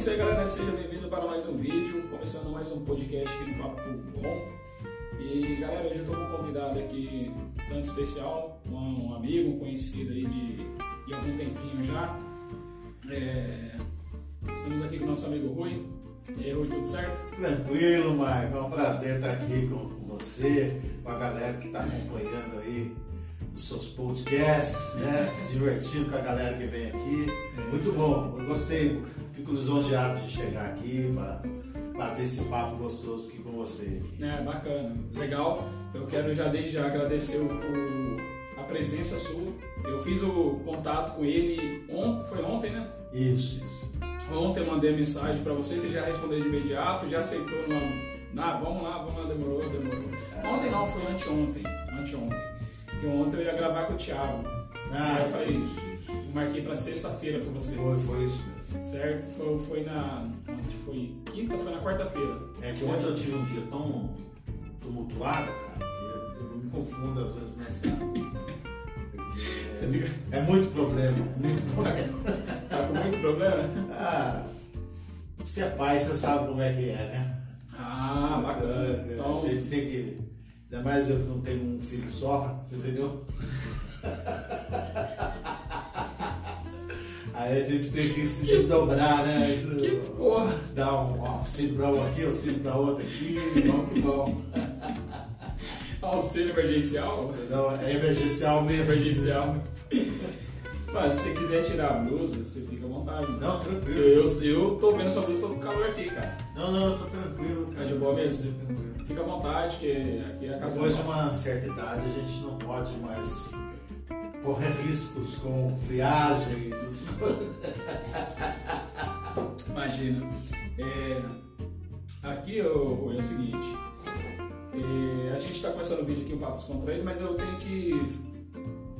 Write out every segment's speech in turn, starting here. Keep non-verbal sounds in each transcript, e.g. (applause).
isso aí, galera. Seja bem-vindo para mais um vídeo, começando mais um podcast aqui no Papo Bom. E galera, hoje eu estou com um convidado aqui tanto especial, um amigo, um conhecido aí de, de algum tempinho já. É, estamos aqui com o nosso amigo Rui. E aí, Rui, tudo certo? Tranquilo, Marco. É um prazer estar aqui com você, com a galera que está acompanhando aí os seus podcasts, né? Se divertindo com a galera que vem aqui. Muito bom, eu gostei, fico lisonjeado de chegar aqui para bater esse papo gostoso aqui com você. É, bacana, legal. Eu quero já desde já agradecer o, o- a presença sua. Eu fiz o contato com ele ontem, foi ontem, né? Isso, isso. Ontem eu mandei a mensagem pra você, você já respondeu de imediato, já aceitou no. Ah, vamos lá, vamos lá, demorou, demorou. Ontem não, foi anteontem. Anteontem. Porque ontem eu ia gravar com o Thiago. Ah, eu falei, isso, isso. Marquei pra sexta-feira com você. Foi, foi isso mesmo. Certo? Foi, foi na. Ontem foi quinta, foi na quarta-feira. É que ontem eu tive um dia tão tumultuado, cara, que eu me confundo às vezes nas (laughs) Você fica. É muito problema, é muito problema. Tá com muito problema? Ah, você é pai, você sabe como é que é, né? Ah, bacana. É, Então. Gente tem que. Ainda mais eu que não tenho um filho só, você entendeu? (laughs) Aí a gente tem que se desdobrar, né? Que porra! Dar um auxílio pra um aqui, auxílio pra outro aqui, vamos que vamos. (laughs) Auxílio emergencial? Não, é emergencial mesmo. Emergencial. Mas se você quiser tirar a blusa, você fica à vontade. Não, tranquilo. Eu, eu tô vendo sua blusa, tô com calor aqui, cara. Não, não, eu tô tranquilo. Tá cara. de boa mesmo? Tranquilo. Fica à vontade, que aqui é a casa Depois de uma certa idade, a gente não pode mais correr riscos com friagens. (laughs) Imagina. É, aqui ô, é o seguinte. é, a gente está começando o vídeo aqui, o Papo Descontraído, mas eu tenho que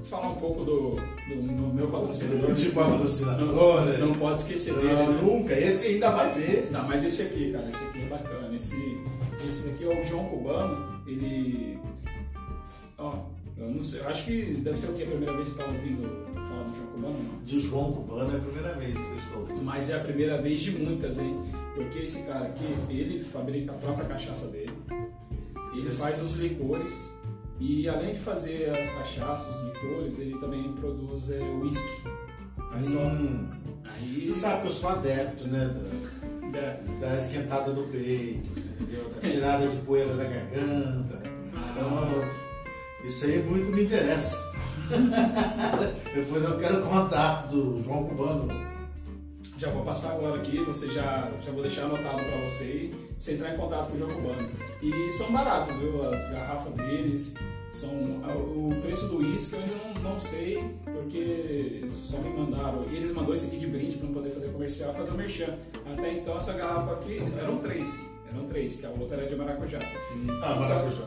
falar um pouco do, do, do meu patrocinador. De patrocinador, né? Não, não pode esquecer dele, Não, né? nunca. Esse ainda mais esse. Não, mas esse aqui, cara, esse aqui é bacana. Esse, esse daqui é o João Cubano. Ele. Ó, eu não sei, eu acho que deve ser o que? A primeira vez que você tá ouvindo falar do João Cubano? Não. De João Cubano é a primeira vez que eu estou ouvindo. Mas é a primeira vez de muitas, hein? Porque esse cara aqui, ele fabrica a própria cachaça dele. Ele Esse- faz os licores. E além de fazer as cachaças, os licores, ele também produz é, whisky. Mas só. Hum, Aí. Você sabe que eu sou adepto, né? Da, É. da esquentada do peito, entendeu? Da tirada de poeira da garganta. Então, isso aí muito me interessa. (laughs) Depois eu quero o contato do João Cubano. Já vou passar agora aqui, você já, já vou deixar anotado para você você entrar em contato com o João Cubano. E são baratos, viu? As garrafas deles são. O preço do uísque eu ainda não, não sei, porque só me mandaram. E eles mandaram esse aqui de brinde para não poder fazer comercial fazer o merchan. Até então essa garrafa aqui eram três. Eram três, que a outra era de maracujá. Ah, maracujá.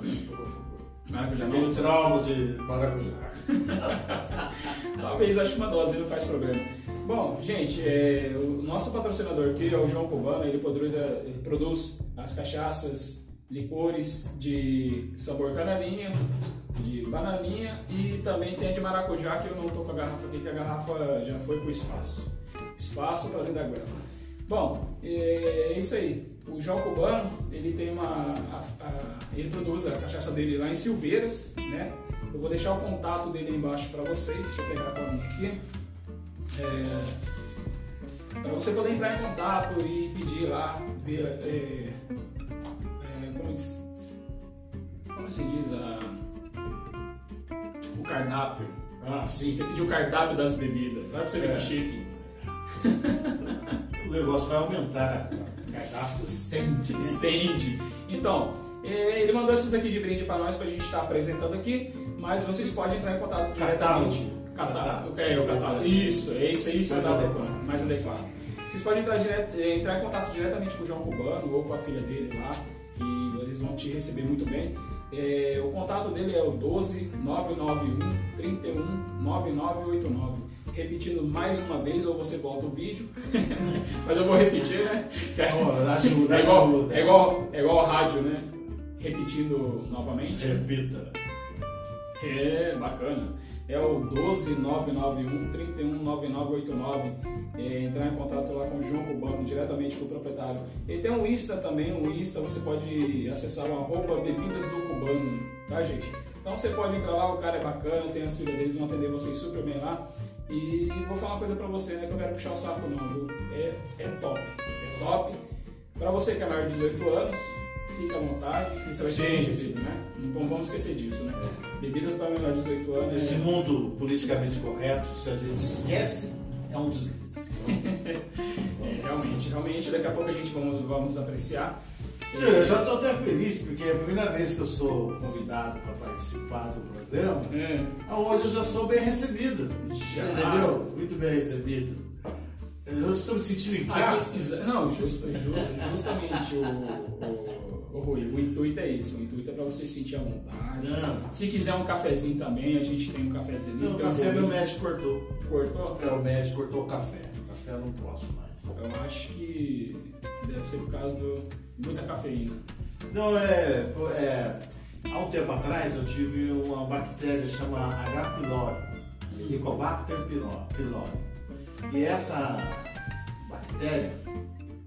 Maracujá Tenho traumas de maracujá. (laughs) Talvez acho que uma dose não faz problema. Bom, gente, é, o nosso patrocinador aqui é o João Cubano, ele produz, a- ele produz as cachaças, licores de sabor canalinha, de bananinha e também tem a de maracujá, que eu não tô com a garrafa aqui, que a garrafa já foi pro espaço. Espaço para dentro da grama. Bom, é isso aí. O João Cubano, ele tem uma. a- a- ele produz a cachaça dele lá em Silveiras, né? Eu vou deixar o contato dele aí embaixo para vocês. Deixa eu pegar a colinha aqui. É, para você poder entrar em contato e pedir lá, ver é, é, como, é que se, como se diz a, o cardápio. Ah, Sim, você pediu o cardápio das bebidas. Vai pra você ver É. que chique. (laughs) o negócio vai aumentar. Cardápio stand. Stand. Então, é, ele mandou esses aqui de brinde para nós pra gente estar apresentando aqui, mas vocês podem entrar em contato diretamente. Catálogo. Catálogo. É, o catálogo. Isso, é isso, é isso. Mais adequado. Mais adequado. Vocês podem entrar, direto- eh, entrar em contato diretamente com o João Cubano ou com a filha dele lá, que eles vão te receber muito bem. É, o contato dele é o 12 991 31 9989. Repetindo mais uma vez, ou você volta o vídeo, (laughs) mas eu vou repetir, né? Ó, ajuda, (laughs) É igual, é igual, é igual rádio, né? Repetindo novamente. Repita. É, bacana. É o 12991 319989. É, entrar em contato lá com o João Cubano, diretamente com o proprietário. Ele tem um Insta também, o Insta você pode acessar o arroba bebidas do cubano, tá gente? Então você pode entrar lá, o cara é bacana, tem as filhas deles, vão atender vocês super bem lá. E vou falar uma coisa pra você, né? Que eu quero puxar o saco não, viu? É, é top. É top. Pra você que é maior de 18 anos, fica à vontade, que você vai ser recebido, né? Não vamos esquecer disso, né? Bebidas para menor de 18 anos. Nesse é- mundo politicamente correto, se a gente esquece, é um deslize. (laughs) É, realmente, realmente, daqui a pouco a gente vamos, vamos apreciar. Sim, Eu já estou até feliz, porque é a primeira vez que eu sou convidado para participar do programa, É, onde eu já sou bem recebido. Já. Entendeu? Muito bem recebido. Eu estou me sentindo em aqui, casa. exa- não, just- ju- justamente o, o, o Rui, o intuito é esse, o intuito é para você sentir à vontade. Não. Se quiser um cafezinho também, a gente tem um cafezinho. Não, o café meu médico cortou. cortou. É, o médico cortou o café. Café eu não posso mais. Eu acho que deve ser por causa do muita cafeína. Não, é, é. Há um tempo atrás eu tive uma bactéria chamada H. pylori, Helicobacter pylo- pylori. E essa bactéria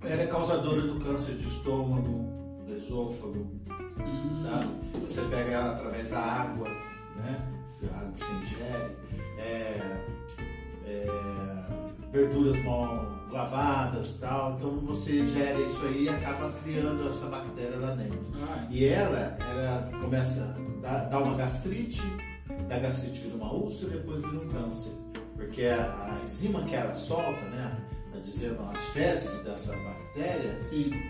ela é causadora do câncer de estômago, do esôfago, sabe? Você pega ela através da água, né? A água que você ingere, é, é, verduras mal lavadas tal. Então você ingere isso aí e acaba criando essa bactéria lá dentro. Ah, E ela, ela começa a dar, dar uma gastrite, da gastrite vira uma úlcera e depois vira um câncer. Porque a, a enzima que ela solta, né? Tá dizendo, as fezes dessa bactéria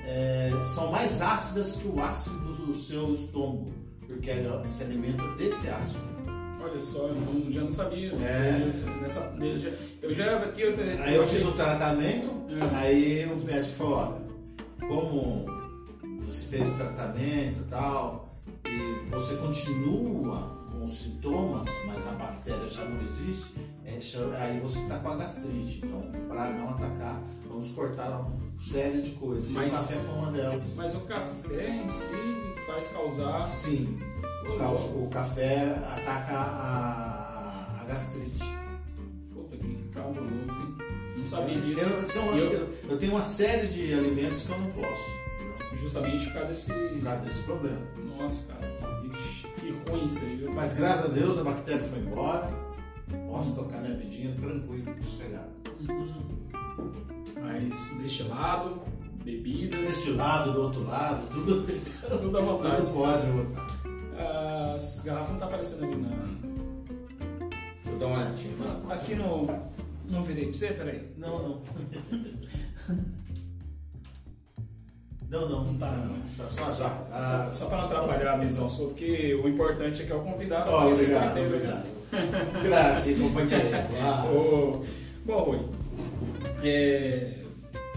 é, são mais ácidas que o ácido do seu estômago, porque ela se alimenta desse ácido. Olha só, eu já não sabia. É. Nessa, eu já, aqui eu, Aí eu fiz o tratamento, É. aí o médico falou, olha, como você fez esse tratamento e tal, e você continua com os sintomas, mas a bactéria já não existe, é, aí você está com a gastrite. Então, para não atacar, vamos cortar uma série de coisas. Mas- E o café foi uma delas. Mas o café em si faz causar. Sim, o, ca- o café ataca a, a gastrite. Puta que cabuloso, hein? Não sabia disso. Eu, as- Eu- eu tenho uma série de alimentos que eu não posso. Justamente por causa desse. Por causa desse problema. Nossa, cara. Ixi, que ruim isso aí, viu? Mas graças a Deus a bactéria foi embora. Posso tocar minha vidinha tranquilo, sossegado. Uhum. Mas destilado, bebidas, Deste lado, do outro lado, tudo, (laughs) tudo à vontade. tudo pode botar. As garrafas não tá aparecendo ali na. Deixa eu dar uma olhadinha. Aqui no. Não virei pra você? Peraí. Não, não. Não, não. Não tá, não. Só, só, só. Ah, Só, só pra não atrapalhar a visão sua, porque o importante é que é o convidado. ó, obrigado, né? obrigado. Grazie, companheiro. Ah, Ô, Bom, Rui, é,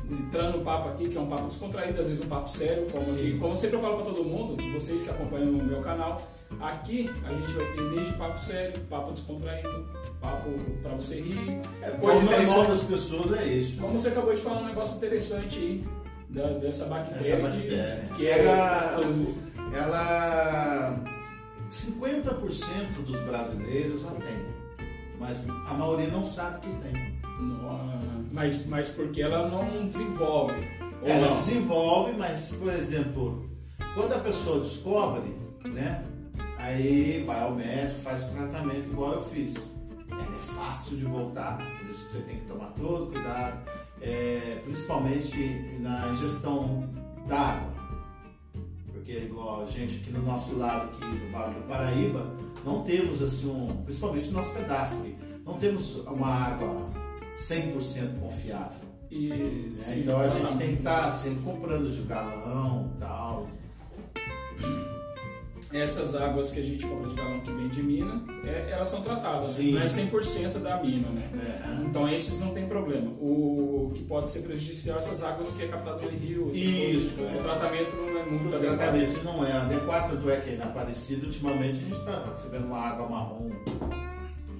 entrando no papo aqui, que é um papo descontraído, às vezes um papo sério, como, que, como sempre eu falo pra todo mundo, vocês que acompanham o meu canal, aqui a gente vai ter desde papo sério, papo descontraído, papo pra você rir, é, coisa normal das pessoas é isso. Como você acabou de falar um negócio interessante aí, da- dessa bactéria, Essa que- bactéria. que, é Ela- ela 50% dos brasileiros a tem, mas a maioria não sabe que tem. Nó- mas, mas porque ela não desenvolve. Ou Ela não? desenvolve, mas por exemplo, quando a pessoa descobre, né? Aí vai ao médico, faz o tratamento igual eu fiz. Ela é fácil de voltar, por isso que você tem que tomar todo cuidado, é, principalmente na ingestão da água. Porque igual a gente aqui no nosso lado aqui do Vale do Paraíba, não temos assim um, principalmente no nosso pedaço aqui, não temos uma água 100% confiável. E, né? sim, Então a gente tem que estar sempre comprando de galão e tal. Essas águas que a gente compra de galão que vem de mina, é- elas são tratadas, Sim. não é 100% da mina, né? né? Então esses não tem problema. O que pode ser prejudicial é essas águas que é captado no rio, Isso, coisas. é. O tratamento não é muito O adequado. tratamento não é adequado, tanto é que na Aparecida ultimamente a gente está recebendo uma água marrom.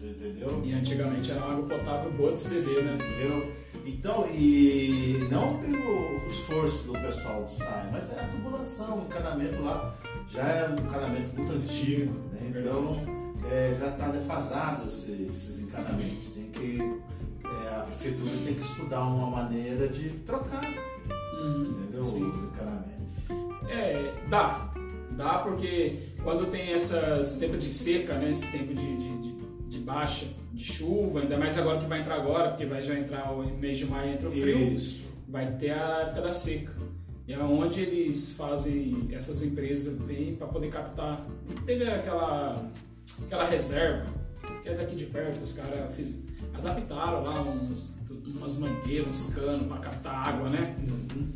Entendeu? E antigamente era uma água potável boa de se beber, né? Entendeu? Então, e não pelo esforço do pessoal do SAI, mas é a tubulação, o encanamento lá já é um encanamento muito antigo, né? Então é, já está defasado esse, esses encanamentos. Tem que, é, a prefeitura tem que estudar uma maneira de trocar Uhum, entendeu? os encanamentos. É, dá. Dá porque quando tem essas tempos de seca, né? Esse tempo de, de, de, de baixa, de chuva, ainda mais agora que vai entrar agora, porque vai já entrar o mês de maio entra o frio, Isso. vai ter a época da seca. E é onde eles fazem, essas empresas vêm para poder captar. Teve aquela, aquela reserva, que é daqui de perto, os caras adaptaram lá uns, umas mangueiras, uns canos para captar água, né?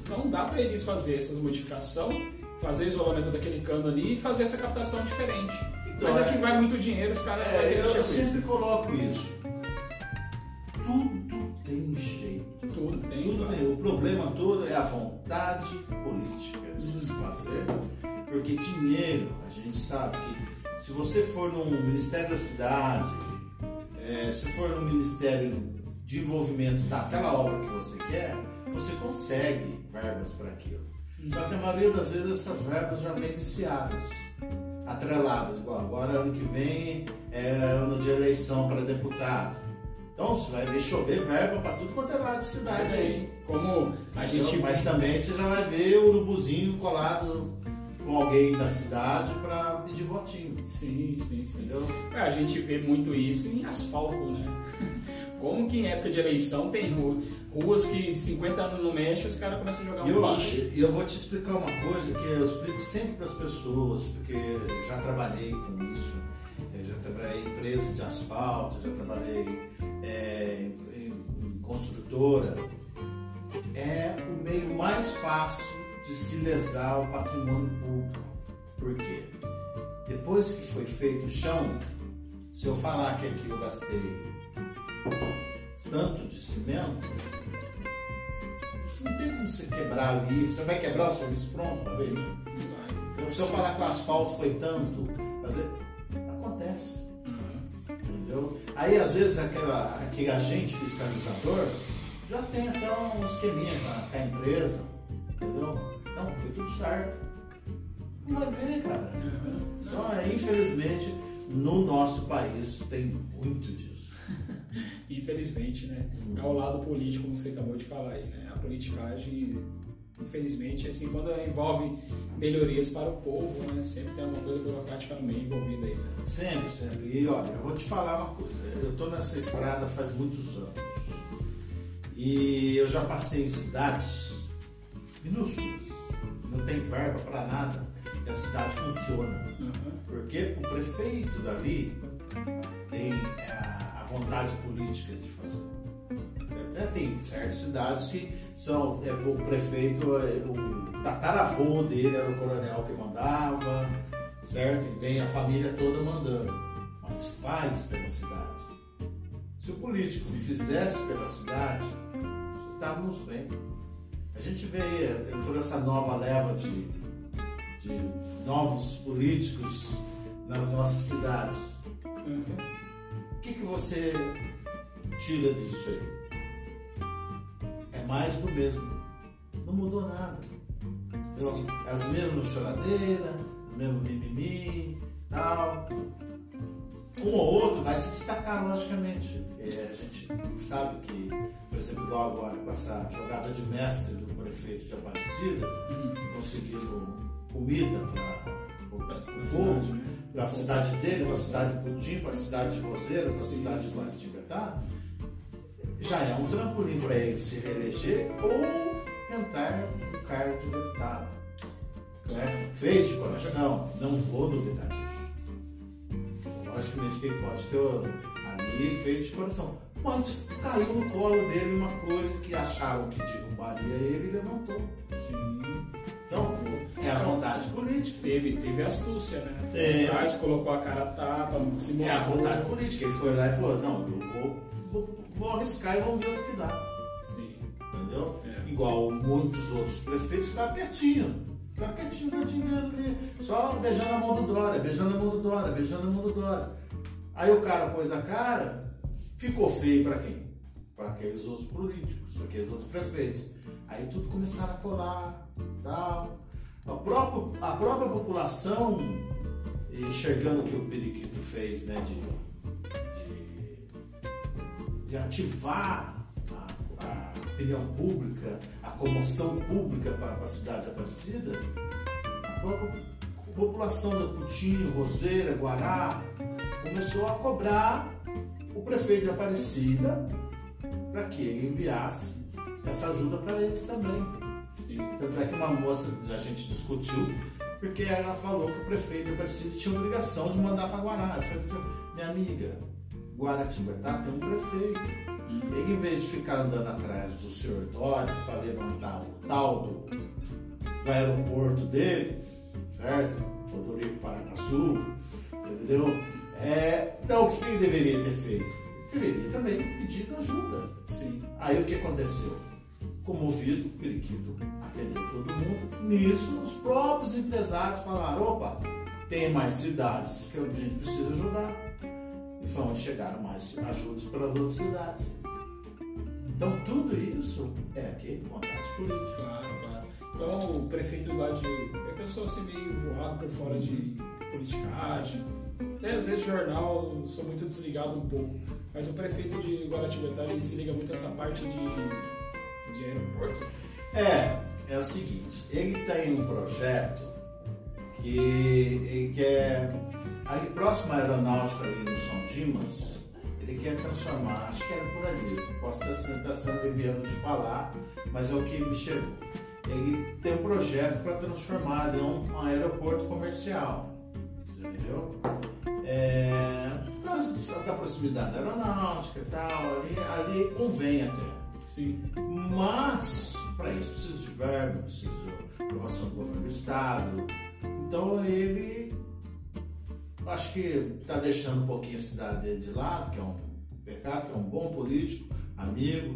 Então dá para eles fazer essas modificações, fazer isolamento daquele cano ali e fazer essa captação diferente. Então, Mas é- aqui vai muito dinheiro, os caras É, eu, sempre coloco isso. Tudo tem jeito. Tudo tem. Tudo tem. O problema todo é a vontade política de se fazer, porque dinheiro, a gente sabe que se você for no Ministério da Cidade, é, se for no Ministério de Envolvimento daquela obra que você quer, você consegue verbas para aquilo. Só que a maioria das vezes essas verbas já vêm viciadas, atreladas, igual agora ano que vem é ano de eleição para deputado. Então você vai ver chover verba para tudo quanto é lado de cidade aí. como a gente Mas também você já vai ver o urubuzinho colado com alguém da cidade para pedir votinho. Sim, sim, sim. Entendeu? É, A gente vê muito isso em asfalto, né? (laughs) Como que em época de eleição tem ru- ruas que 50 anos não mexe, os caras começam a jogar E um eu, lixo. e eu vou te explicar uma coisa que eu explico sempre para as pessoas, porque eu já trabalhei com isso. Eu já trabalhei em empresa de asfalto, já trabalhei é, em, construtora. É o meio mais fácil de se lesar o patrimônio público. Por quê? Depois que foi feito o chão, se eu falar que aqui eu gastei tanto de cimento, não tem como você quebrar ali. Você vai quebrar o serviço pronto uma vez? Vai. Se eu falar que o asfalto foi tanto, fazer... acontece. Entendeu? Aí às vezes aquela, aquele agente fiscalizador já tem até um esqueminha com a, empresa. Entendeu? Não, foi tudo certo. Não vai ver, cara. Então, é, infelizmente, no nosso país tem muito disso. (laughs) Infelizmente, né? É o lado político, como você acabou de falar aí, né? A politicagem, infelizmente, assim, quando envolve melhorias para o povo, né? Sempre tem alguma coisa burocrática no meio envolvida aí, né? Sempre, sempre. E olha, eu vou te falar uma coisa. Eu tô nessa estrada faz muitos anos. E eu já passei em cidades minúsculas. Não tem verba para nada. E a cidade funciona. Uhum. Porque o prefeito dali tem a vontade política de fazer. Até tem certas cidades que são. É, o prefeito, é, o tataravô dele era o coronel que mandava, certo? E vem a família toda mandando. Mas faz pela cidade. Se o político fizesse pela cidade, estávamos bem. A gente vê aí, toda essa nova leva de, de novos políticos nas nossas cidades. Uhum. O que, que você tira disso aí? É mais do mesmo. Não mudou nada. É as mesmas choradeiras, o mesmo mimimi, tal. Um ou outro vai se destacar, logicamente. É, a gente sabe que, por exemplo, igual agora com essa jogada de mestre do prefeito de Aparecida, conseguindo comida para Para a povo, cidade, né? para a cidade dele, para a cidade de Pudim, para a cidade de Roseiro, para a cidade de Tibetá, já é um trampolim para ele se reeleger ou tentar o cargo de deputado. né? Fez de coração, não vou duvidar disso. Logicamente que ele pode ter ali feito de coração. Mas caiu no colo dele uma coisa que acharam que derrubaria ele e levantou. Sim. Então, é a vontade política. Teve, teve astúcia, né? É. Atrás, colocou a cara tapa, se É a mostrou. vontade política. Ele foi lá e falou: não, eu vou, vou, vou arriscar e vamos ver o que dá. Sim. Entendeu? É. Igual muitos outros prefeitos ficaram quietinhos. Ficaram quietinhos, quietinhos mesmo ali. Só beijando a mão do Dória, beijando a mão do Dória, beijando a mão do Dória. Aí o cara pôs a cara, ficou feio pra quem? Para aqueles outros políticos, aqueles outros prefeitos. Aí tudo começaram a colar, tal. A própria, a própria população enxergando o que o Periquito fez, né, de, de, ativar a, a, opinião pública, a comoção pública para a cidade Aparecida, a própria população da Putinho, Roseira, Guará, começou a cobrar o prefeito de Aparecida para que ele enviasse essa ajuda para eles também. Sim. Tanto é que uma moça a gente discutiu porque ela falou que o prefeito de Aparecida tinha obrigação de mandar para Guará. Eu falei, minha amiga, Guaratinguetá tem um prefeito. Hum. Ele, em vez de ficar andando atrás do senhor Dória para levantar o tal do, aeroporto dele, certo? Rodorico Paracaçu, entendeu? É, então, o que ele deveria ter feito? Deveria também pedir ajuda. Sim. Aí o que aconteceu? comovido, o periquito atendeu todo mundo. Nisso, os próprios empresários falaram: opa, tem mais cidades que a gente precisa ajudar. E foi onde chegaram mais ajudas para as outras cidades. Então, tudo isso é aqui vontade política. Claro, claro. Então, o prefeito lá de. É que eu sou assim meio voado por fora de politicagem. Até às vezes jornal, sou muito desligado um pouco. Mas o prefeito de Guaratinguetá, ele se liga muito nessa parte de de aeroporto? É, é o seguinte, ele tem um projeto que ele quer, ali próximo à aeronáutica ali no São Dimas, ele quer transformar, acho que era por ali, posso estar, sendo enviando de falar, mas é o que me chegou. Ele tem um projeto para transformar ali um, um aeroporto comercial, entendeu? É, por causa da proximidade da aeronáutica e tal, ali, ali convém até. Sim. Mas, para isso precisa de verbo, precisa de aprovação do governo do Estado. Então ele acho que está deixando um pouquinho a cidade dele de lado, que é um pecado, que é um bom político, amigo,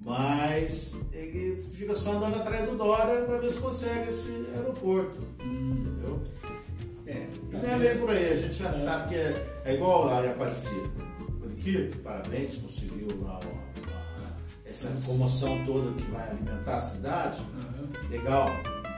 mas ele fica só andando atrás do Dória para ver se consegue esse aeroporto. Entendeu? É, tá não é bem por aí, a gente já é. sabe que é, é igual a Aparecida. Bonito, parabéns, conseguiu lá essa comoção toda que vai alimentar a cidade, uhum. legal.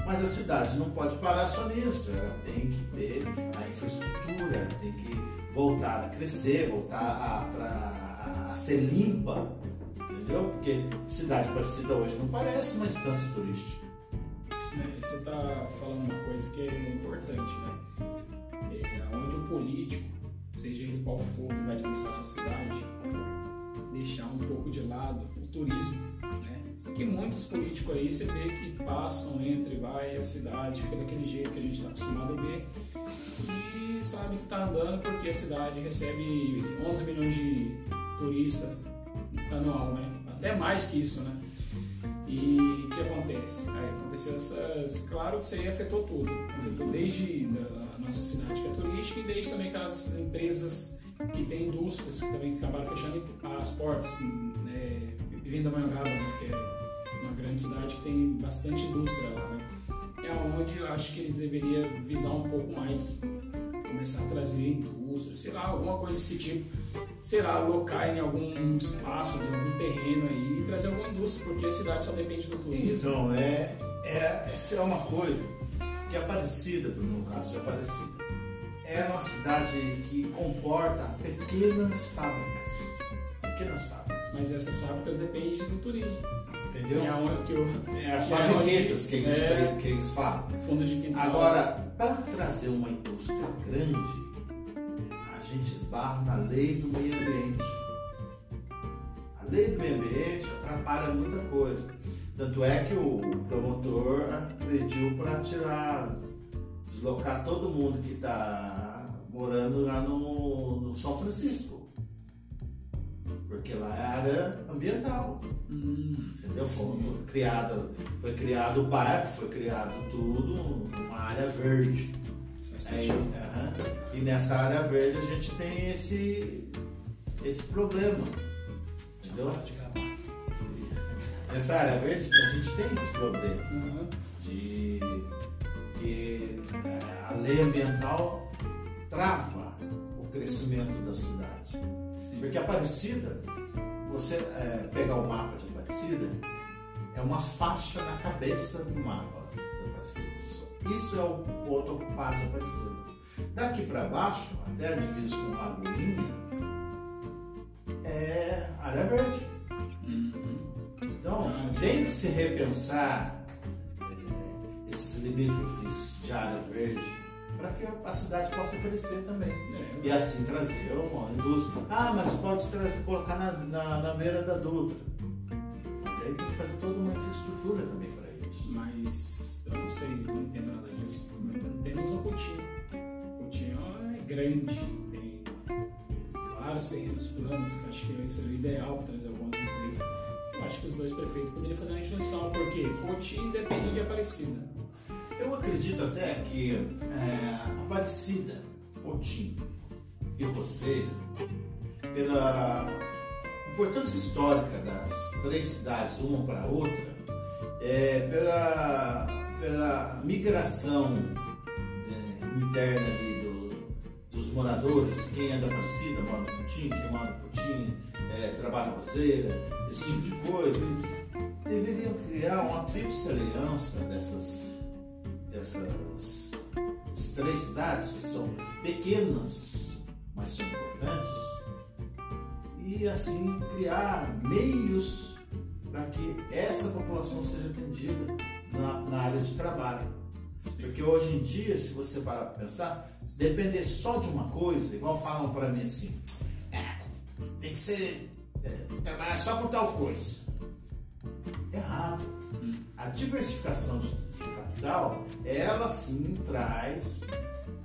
Mas a cidade não pode parar só nisso, ela tem que ter a infraestrutura, ela tem que voltar a crescer, voltar a, a, a ser limpa, entendeu? Porque cidade parecida hoje não parece uma instância turística. É, você está falando uma coisa que é importante, né? É, onde o político, seja ele qual for que vai administrar sua cidade, deixar um pouco de lado o turismo, né? Porque muitos políticos aí você vê que passam entre vai a cidade, fica daquele jeito que a gente está acostumado a ver e sabe que está andando porque a cidade recebe 11 milhões de turistas anual, né? Até mais que isso, né? E o que acontece? Aí aconteceu essas. Claro que isso aí afetou tudo. Afetou desde a nossa cidade que é turística e desde também aquelas empresas que tem indústrias que também acabaram fechando as portas, né, vindo da Mangaba, né, que é grande cidade que tem bastante indústria lá, né? É onde eu acho que eles deveriam visar um pouco mais, começar a trazer indústria, sei lá, alguma coisa desse tipo, sei lá, alocar em algum espaço, em algum terreno aí e trazer alguma indústria, porque a cidade só depende do turismo. Então, é, é, essa é uma coisa que é parecida, no meu caso, já é parecida é uma cidade que comporta pequenas fábricas. Pequenas fábricas. Mas essas fábricas dependem do turismo. Entendeu? É, as fabriquetas que, eles, é, que eles falam. Fundo de quintal. Agora, para trazer uma indústria grande, a gente esbarra na lei do meio ambiente. A lei do meio ambiente atrapalha muita coisa. Tanto é que o promotor pediu para tirar deslocar todo mundo que está morando lá no, no, São Francisco. Porque lá é área ambiental. Hum, entendeu? Foi, criado, foi criado o bairro, foi criado tudo numa área verde. Aí, uh E nessa área verde a gente tem esse, esse problema. Entendeu? Nessa área verde a gente tem esse problema. Uhum. De que é, a lei ambiental trava o crescimento da cidade. Sim. Porque Aparecida, você é, pegar o mapa de Aparecida, é uma faixa na cabeça do mapa de Aparecida. Isso é o ponto ocupado de Aparecida. Daqui para baixo, até a divisa com Lagoinha, é área verde. Uhum. Então, tem que se repensar é, esses limítrofes de área verde para que a cidade possa crescer também. É, E assim trazer uma indústria. Ah, mas pode trazer, colocar na, na, na beira da Dutra. Mas aí tem que fazer toda uma infraestrutura também para isso. Mas eu não sei, não entendo nada disso. Temos o Coutinho. O Coutinho é grande, tem vários terrenos planos, que acho que seria o ideal para trazer algumas empresas. Eu acho que os dois prefeitos poderiam fazer uma junção, porque Coutinho depende de Aparecida. Eu acredito até que é, Aparecida, Potinho e Roceira, pela importância histórica das três cidades, uma para a outra, é, pela, pela migração é, interna ali do- dos moradores, quem é da Aparecida mora no Potinho, quem mora no Potinho é, trabalha na Roceira, esse tipo de coisa, deveriam criar uma tríplice aliança dessas dessas três cidades que são pequenas, mas são importantes, e assim criar meios para que essa população seja atendida na, na área de trabalho. Porque hoje em dia, se você parar para pensar, se depender só de uma coisa, igual falam para mim assim, "É, tem que ser é, trabalhar só com tal coisa. Errado. A diversificação de capital, ela sim traz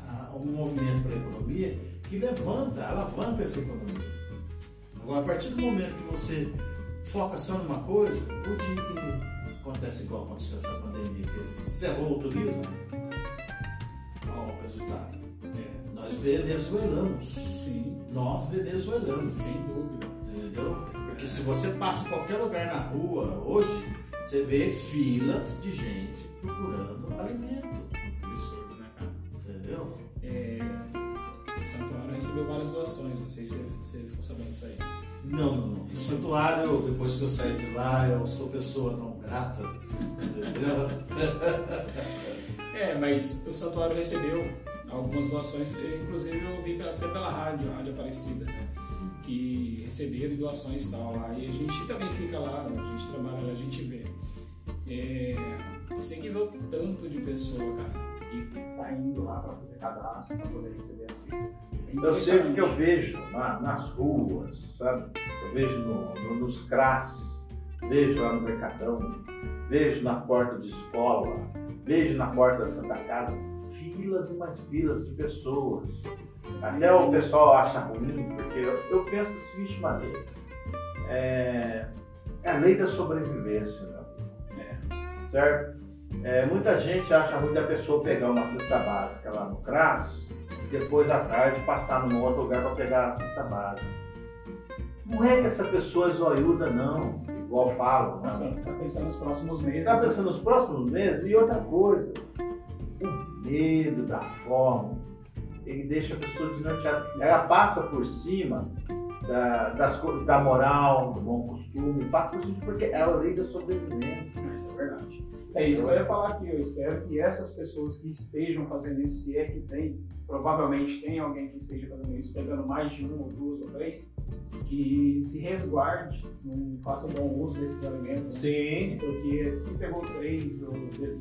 ah, um movimento para a economia que levanta, alavanca essa economia. Agora, a partir do momento que você foca só numa coisa, o dia que acontece igual aconteceu essa pandemia, que cerrou o turismo, olha o resultado. É, Nós venezuelamos. sim, Nós venezuelamos. sem dúvida. Entendeu? Porque se você passa em qualquer lugar na rua hoje, você vê filas de gente procurando alimento. Absurdo, né, cara? Entendeu? É, o santuário recebeu várias doações, não sei se você ficou sabendo disso aí. Não, não, não. O santuário, depois que eu saí de lá, eu sou pessoa não grata. Entendeu? É, mas o santuário recebeu algumas doações, inclusive eu vi pela- até pela rádio, a Rádio Aparecida, né? Que receberam doações e tal lá. E a gente também fica lá, a gente trabalha lá, a gente vê. É, você tem que ver o tanto de pessoa, cara, que tá indo lá pra fazer cadastro, pra poder receber a cesta. Eu sei porque eu impressionante. vejo na- nas ruas, sabe? Eu vejo no- no- nos CRAS, vejo lá no Mercadão, vejo na porta de escola, vejo na porta da Santa Casa, filas e mais filas de pessoas. Até o pessoal acha ruim, porque eu, eu penso da seguinte maneira: é, é a lei da sobrevivência, meu amigo. É. certo? É, muita gente acha ruim da pessoa pegar uma cesta básica lá no CRAS e depois à tarde passar num outro lugar para pegar a cesta básica. Não é que essa pessoa é zoiuda, não, igual falam, Tá, não. tá pensando nos próximos meses. Está né? pensando nos próximos meses e outra coisa, o medo da fome, ele deixa a pessoa desnorteada. Ela passa por cima da, das da moral, do bom costume, passa por cima porque é a lei da sobrevivência. Isso é verdade. É isso que eu ia falar aqui. Eu espero que essas pessoas que estejam fazendo isso, se é que tem, provavelmente tem alguém que esteja fazendo isso, pegando mais de um, ou duas, ou três, que se resguarde, não faça bom uso desses alimentos. né? Sim, Porque se pegou três, ou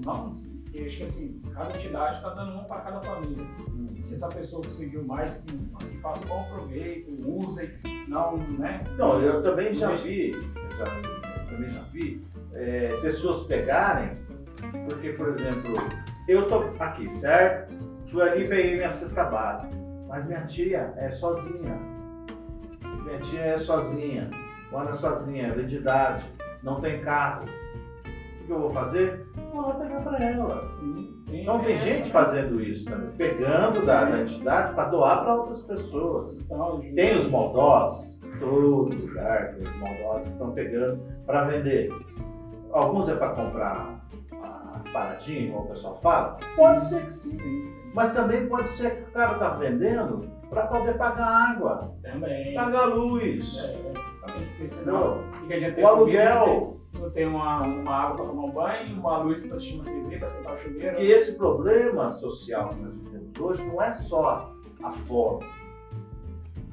não, porque acho que assim, cada entidade está dando um para cada família. Se essa pessoa conseguiu mais, que, que faça bom proveito, usem, não, né? Não, eu também já vi, eu, já, eu também já vi é, pessoas pegarem, porque, por exemplo, eu tô aqui, certo? Fui ali e peguei minha cesta básica, mas minha tia é sozinha. Minha tia é sozinha, mora sozinha, é de idade, não tem carro. Que eu vou fazer? Vou lá pegar para ela. Sim, tem, Então tem essa- gente fazendo isso também, pegando da, da entidade para doar para outras pessoas. Então, Tem os maldosos, todo lugar tem os maldosos que estão pegando para vender. Alguns é para comprar as paradinhas, como o pessoal fala. Pode ser que sim. Sim, sim. Mas também pode ser que o cara está vendendo para poder pagar água, Também. pagar luz. É, porque senão ter O aluguel, Não tem uma, uma água para tomar um banho, uma luz para assistir uma TV, para esquentar o chuveiro. que esse problema social que nós vivemos hoje não é só a fome.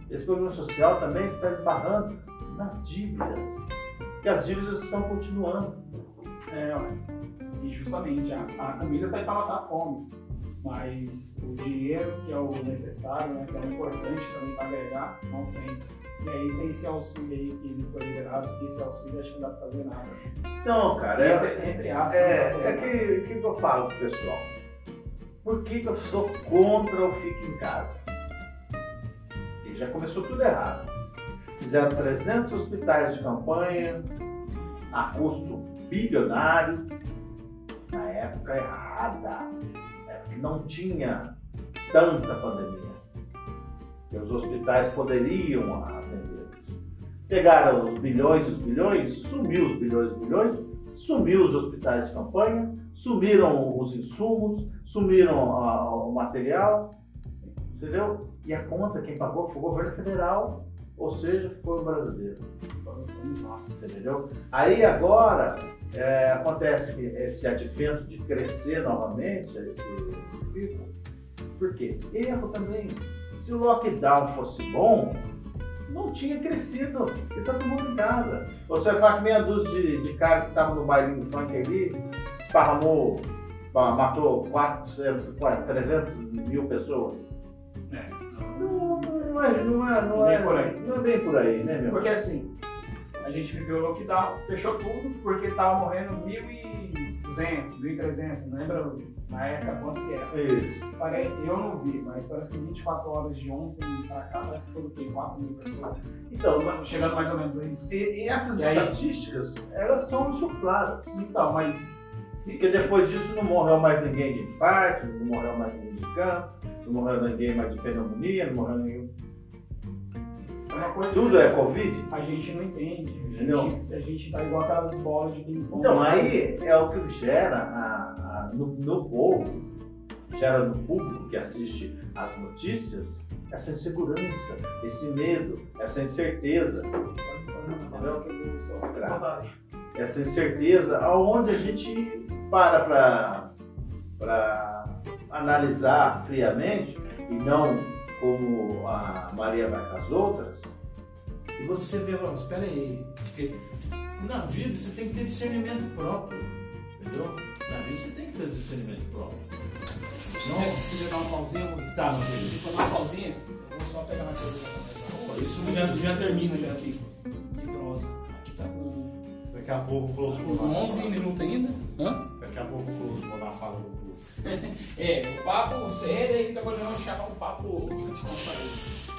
Esse problema social também está esbarrando nas dívidas. Que as dívidas estão continuando. É, e justamente a, a comida está para matar a fome, mas o dinheiro, que é o necessário, né, que é o importante também para agregar, não tem. E aí tem esse auxílio aí que foi liberado, que esse auxílio acho que não dá para fazer nada. Então, cara, é, entre, aspas, é, pra é que, que eu falo pro pessoal. Por que, que eu sou contra o Fique em Casa? E já começou tudo errado. Fizeram 300 hospitais de campanha a custo bilionário, na época errada, época que não tinha tanta pandemia. Que os hospitais poderiam atendê-los. Pegaram os bilhões e os bilhões, sumiu os bilhões e os bilhões, sumiu os hospitais de campanha, sumiram os insumos, sumiram ah, o material, entendeu? E a conta quem pagou foi o governo federal, ou seja, foi o brasileiro. Você entendeu? Aí agora é, acontece que esse advento de crescer novamente, esse, esse pico, por quê? Erro também. Se o lockdown fosse bom, não tinha crescido, porque tá todo mundo em casa. Você vai falar que meia dúzia de, de cara que estavam no bailinho funk ali, esparramou, pa- matou 400, 300 mil pessoas. É, não. Não, é, não é, não é é, por aí. não é bem por aí, né, meu? Porque assim, a gente viveu o lockdown, fechou tudo, porque tava morrendo 1.200, 1.300, não lembra na época quantos que era. Isso. Parei, eu não vi, mas parece que 24 horas de ontem pra cá, parece que foram o quê? 4 mil pessoas. Então, Chegando mais ou menos a isso. e, e essas E aí? estatísticas, elas são insufladas. Então, mas. Se, Porque depois disso não morreu mais ninguém de infarto, não morreu mais ninguém de câncer, não morreu ninguém mais de pneumonia, não morreu ninguém. é Tudo é Covid? a gente não entende. A Entendeu? gente, a gente tá igual aquelas bolas de ping-pong. Então, aí é o que gera a- a- no, no povo, gera no público que assiste às notícias, essa insegurança, esse medo, essa incerteza. Essa incerteza, aonde a gente para para analisar friamente e não como a Maria vai com as outras. E você vê, ó, espera aí, porque na vida você tem que ter discernimento próprio, entendeu? Na vida você tem que ter discernimento próprio. Se Não, você dar uma pausinha, eu vou tá, meu vou dar uma pausinha, eu vou só pegar mais cerveja isso já, mesmo. já termina já aqui. De prosa. Aqui tá com Daqui a pouco o Close com 11 minutos ainda. Hã? Daqui a pouco o Close Monar fala do. (laughs) É, o papo sério aí, depois nós vamos chamar o papo descontraído.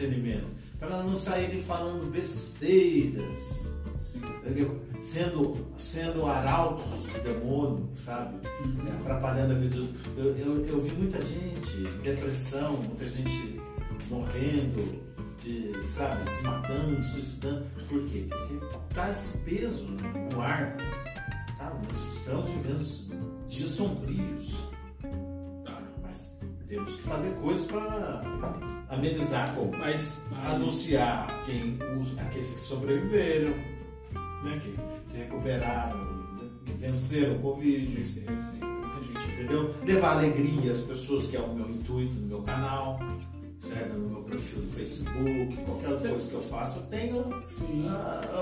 Discernimento, para não saírem falando besteiras, Sim. Sendo, sendo arautos do demônio, sabe? Uhum. Atrapalhando a vida dos. Eu, eu, eu vi muita gente depressão, muita gente morrendo, de, sabe, se matando, suicidando. Por quê? Porque tá esse peso no ar, sabe? Nós estamos vivendo dias sombrios, temos que fazer coisas para amenizar como Mas, mas anunciar quem os, aqueles que sobreviveram, né, que se recuperaram, né, que venceram o Covid, sei, tem muita gente. entendeu? Levar alegria às pessoas, que é o meu intuito no meu canal, certo? no meu perfil do Facebook, qualquer coisa que eu faço, eu tenho Sim.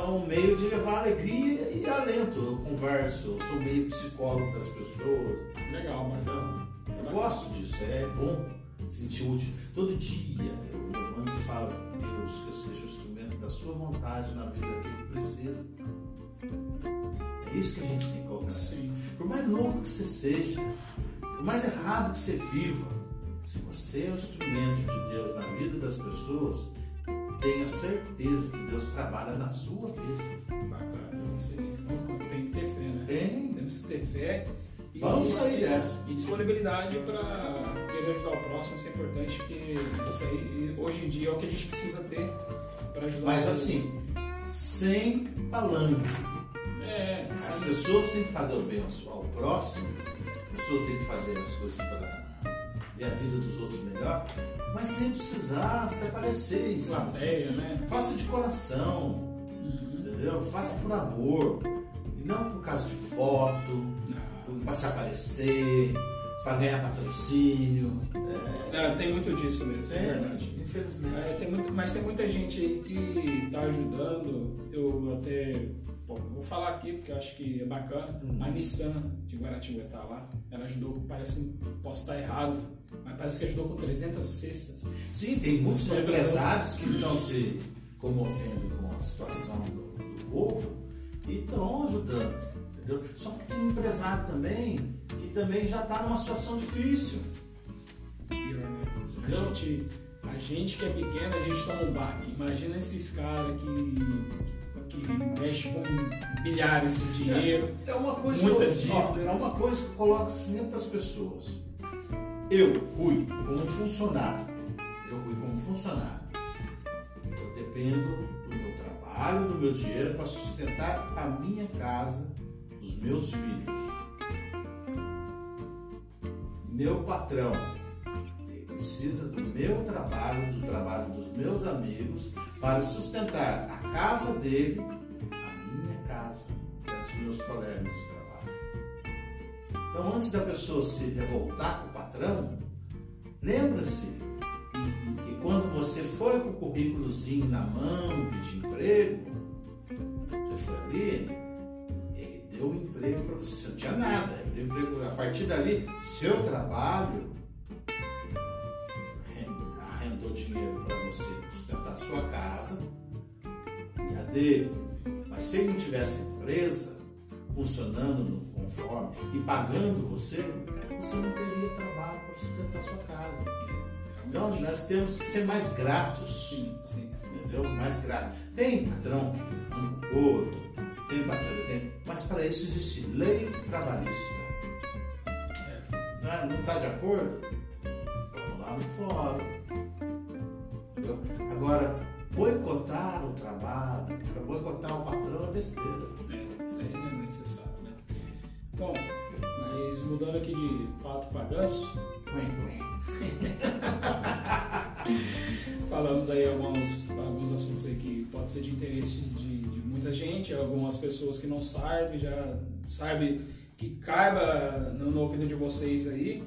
um meio de levar alegria e alento. Eu converso, eu sou meio psicólogo das pessoas, Legal, mas então, eu gosto disso, é bom sentir útil. Todo dia eu levanto e falo, Deus, que eu seja o instrumento da sua vontade na vida daquele que precisa. É isso que a gente tem que colocar. Sim. Por mais louco que você seja, por mais errado que você viva, se você é o instrumento de Deus na vida das pessoas, tenha certeza que Deus trabalha na sua vida. Bacana. Isso aí. Tem que ter fé, né? Tem. Temos que ter fé. Vamos sair dessa. E disponibilidade para querer ajudar o próximo, isso é importante, porque isso aí, hoje em dia, é o que a gente precisa ter para ajudar Mas o assim, sem palanque. É, As sim. pessoas têm que fazer o bem ao- próximo, a pessoa tem que fazer as coisas para ver a vida dos outros melhor, mas sem precisar se aparecer em Plateia, né? Faça de coração, Uhum. entendeu? Faça por amor, e não por causa de foto. Para se aparecer, para ganhar patrocínio. É, É, tem muito disso mesmo, é, verdade. Infelizmente. É, tem muito, mas tem muita gente aí que está ajudando. Eu até bom, vou falar aqui porque eu acho que é bacana. Hum. A Nissan de Guaratinguetá lá, ela ajudou, parece que posso estar errado, mas parece que ajudou com 300 cestas. Sim, tem muitos é empresários que estão se comovendo com a situação do, do povo e estão ajudando, entendeu? Só que tem empresário também que também já está numa situação difícil. Pior, né? A gente, a gente que é pequeno, a gente toma um baque. Imagina esses caras que, que mexem com milhares de dinheiro. É uma coisa Muitas que eu, dívidas. é uma coisa que eu coloco sempre para as pessoas. Eu, Rui, como funcionário, eu, Rui, como funcionário, eu dependo do meu trabalho, do meu dinheiro para sustentar a minha casa, os meus filhos. Meu patrão, ele precisa do meu trabalho, do trabalho dos meus amigos, para sustentar a casa dele, a minha casa, dos meus colegas de trabalho. Então, antes da pessoa se revoltar com o patrão, lembra-se que quando você foi com o currículozinho na mão pedir emprego, você foi ali, deu um emprego para você. Você não tinha nada, ele deu emprego. A partir dali, seu trabalho arren- arrendou dinheiro para você sustentar a sua casa e a dele. Mas se ele não tivesse empresa funcionando no conforme e pagando você, você não teria trabalho para sustentar a sua casa. Então nós temos que ser mais gratos. Sim, sim. Entendeu? Mais grato. Tem patrão que arranca o couro, tem patrão, tem. Mas para isso existe lei trabalhista. Né? Não está de acordo? Vamos lá no fórum. Entendeu? Agora, boicotar o trabalho, boicotar o patrão é besteira. É, isso aí não é necessário, né? Bom, mas mudando aqui de pato para ganso, Quen, quen. (laughs) falamos aí alguns, alguns assuntos aí que pode ser de interesse de, de muita gente, algumas pessoas que não sabem, já sabem que caiba no, no ouvido de vocês aí.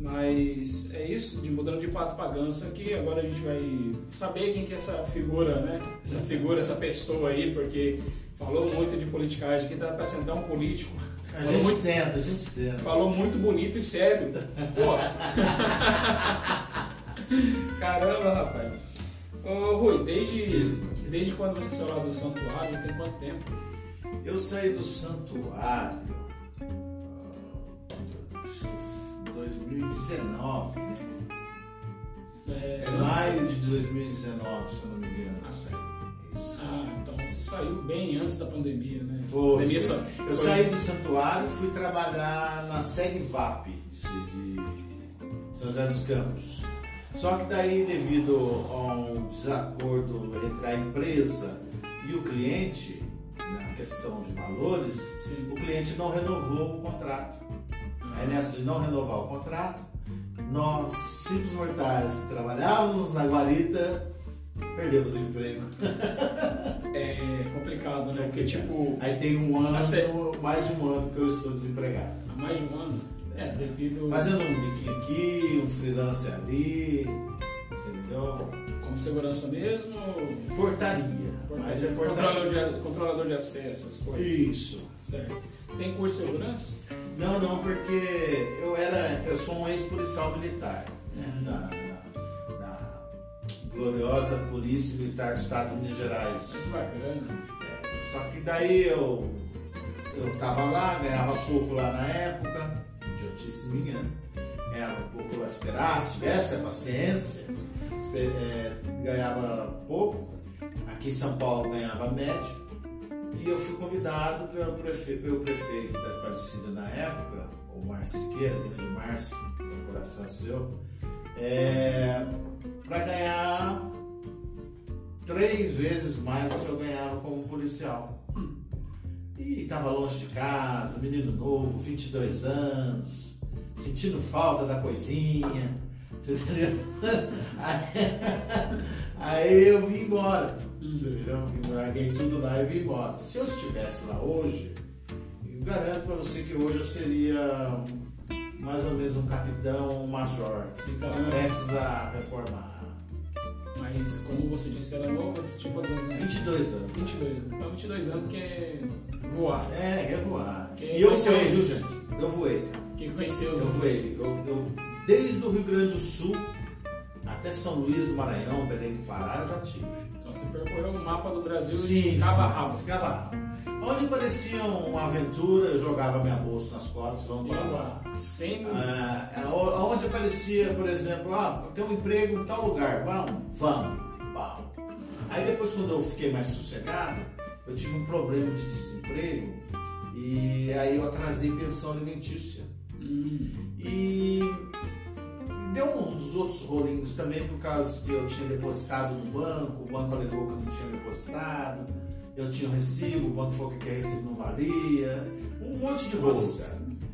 Mas é isso, de mudando de pato para ganso aqui, agora a gente vai saber quem que é essa figura, né? Essa figura, essa pessoa aí, porque Falou muito de politicagem aqui, tá parecendo até um político. A Falou gente muito, tenta, a gente tenta. falou muito bonito e sério. Pô. (laughs) Caramba, rapaz. Ô Rui, desde, desde quando você saiu lá do santuário, tem quanto tempo? Eu saí do santuário. ah, acho que 2019. É, É maio de 2019, se eu não me engano. Isso. Ah, então você saiu bem antes da pandemia, né? Foi, pandemia só- Eu foi- saí do santuário fui trabalhar na sede VAP de, de São José dos Campos. Só que daí, devido a um desacordo entre a empresa e o cliente, na questão de valores, Sim. o cliente não renovou o contrato. Aí nessa de não renovar o contrato, nós, simples mortais que trabalhávamos na guarita, perdemos o emprego. (laughs) É complicado, né? Porque, tipo, Aí tem um ano, mais de um ano que eu estou desempregado. há mais de um ano, é, devido. Fazendo um biquinho aqui, um freelance ali, entendeu? Como segurança mesmo? Portaria, mas é Controlador portaria. de, controlador de acesso, essas coisas. Isso. Certo. Tem curso de segurança? Não, não, porque eu era, eu sou um ex-policial militar, né? Da, da- da gloriosa Polícia Militar do Estado de Minas Gerais. Muito bacana. É, só que daí eu, eu tava lá, ganhava pouco lá na época, idiotice minha, né? Ganhava pouco esperar, se tivesse a paciência, é, ganhava pouco. Aqui em São Paulo ganhava médio. E eu fui convidado pelo prefeito, pelo prefeito da Aparecida na época, o Márcio Siqueira, grande Márcio, do coração seu, para ganhar três vezes mais do que eu ganhava como policial. E estava longe de casa, menino novo, 22 anos, sentindo falta da coisinha, você (laughs) entendeu? Aí, aí eu vim embora, entendeu? Larguei tudo lá e vim embora. Se eu estivesse lá hoje, eu garanto para você que hoje eu seria mais ou menos um capitão, um major, Sim, tá lá. prestes a reformar. Mas como você disse, era novo, você tinha quantos anos? Né? 22 anos. 22. Então 22 anos que é voar. É, quer voar. Quem e eu voei, viu, gente? Eu voei. Quem conheceu Eu voei. Eu, eu, desde o Rio Grande do Sul até São Luís do Maranhão, Belém do Pará, eu já tive. Então você percorreu o mapa do Brasil Sim, de cabo a sim, rabo. de cabo a rabo. Onde parecia uma aventura, eu jogava minha bolsa nas costas, vamos para lá. Sem. Ah, aо- Onde aparecia, por exemplo, ah, tem um emprego em tal lugar, vamos, vamos, vamos. Aí depois, quando eu fiquei mais sossegado, eu tive um problema de desemprego e aí eu atrasei pensão alimentícia. Hum, E, e deu uns outros rolinhos também por causa que eu tinha depositado no banco, o banco alegou que eu não tinha depositado, eu tinha um recibo, o banco falou que aquele recibo não valia, um monte de rolo,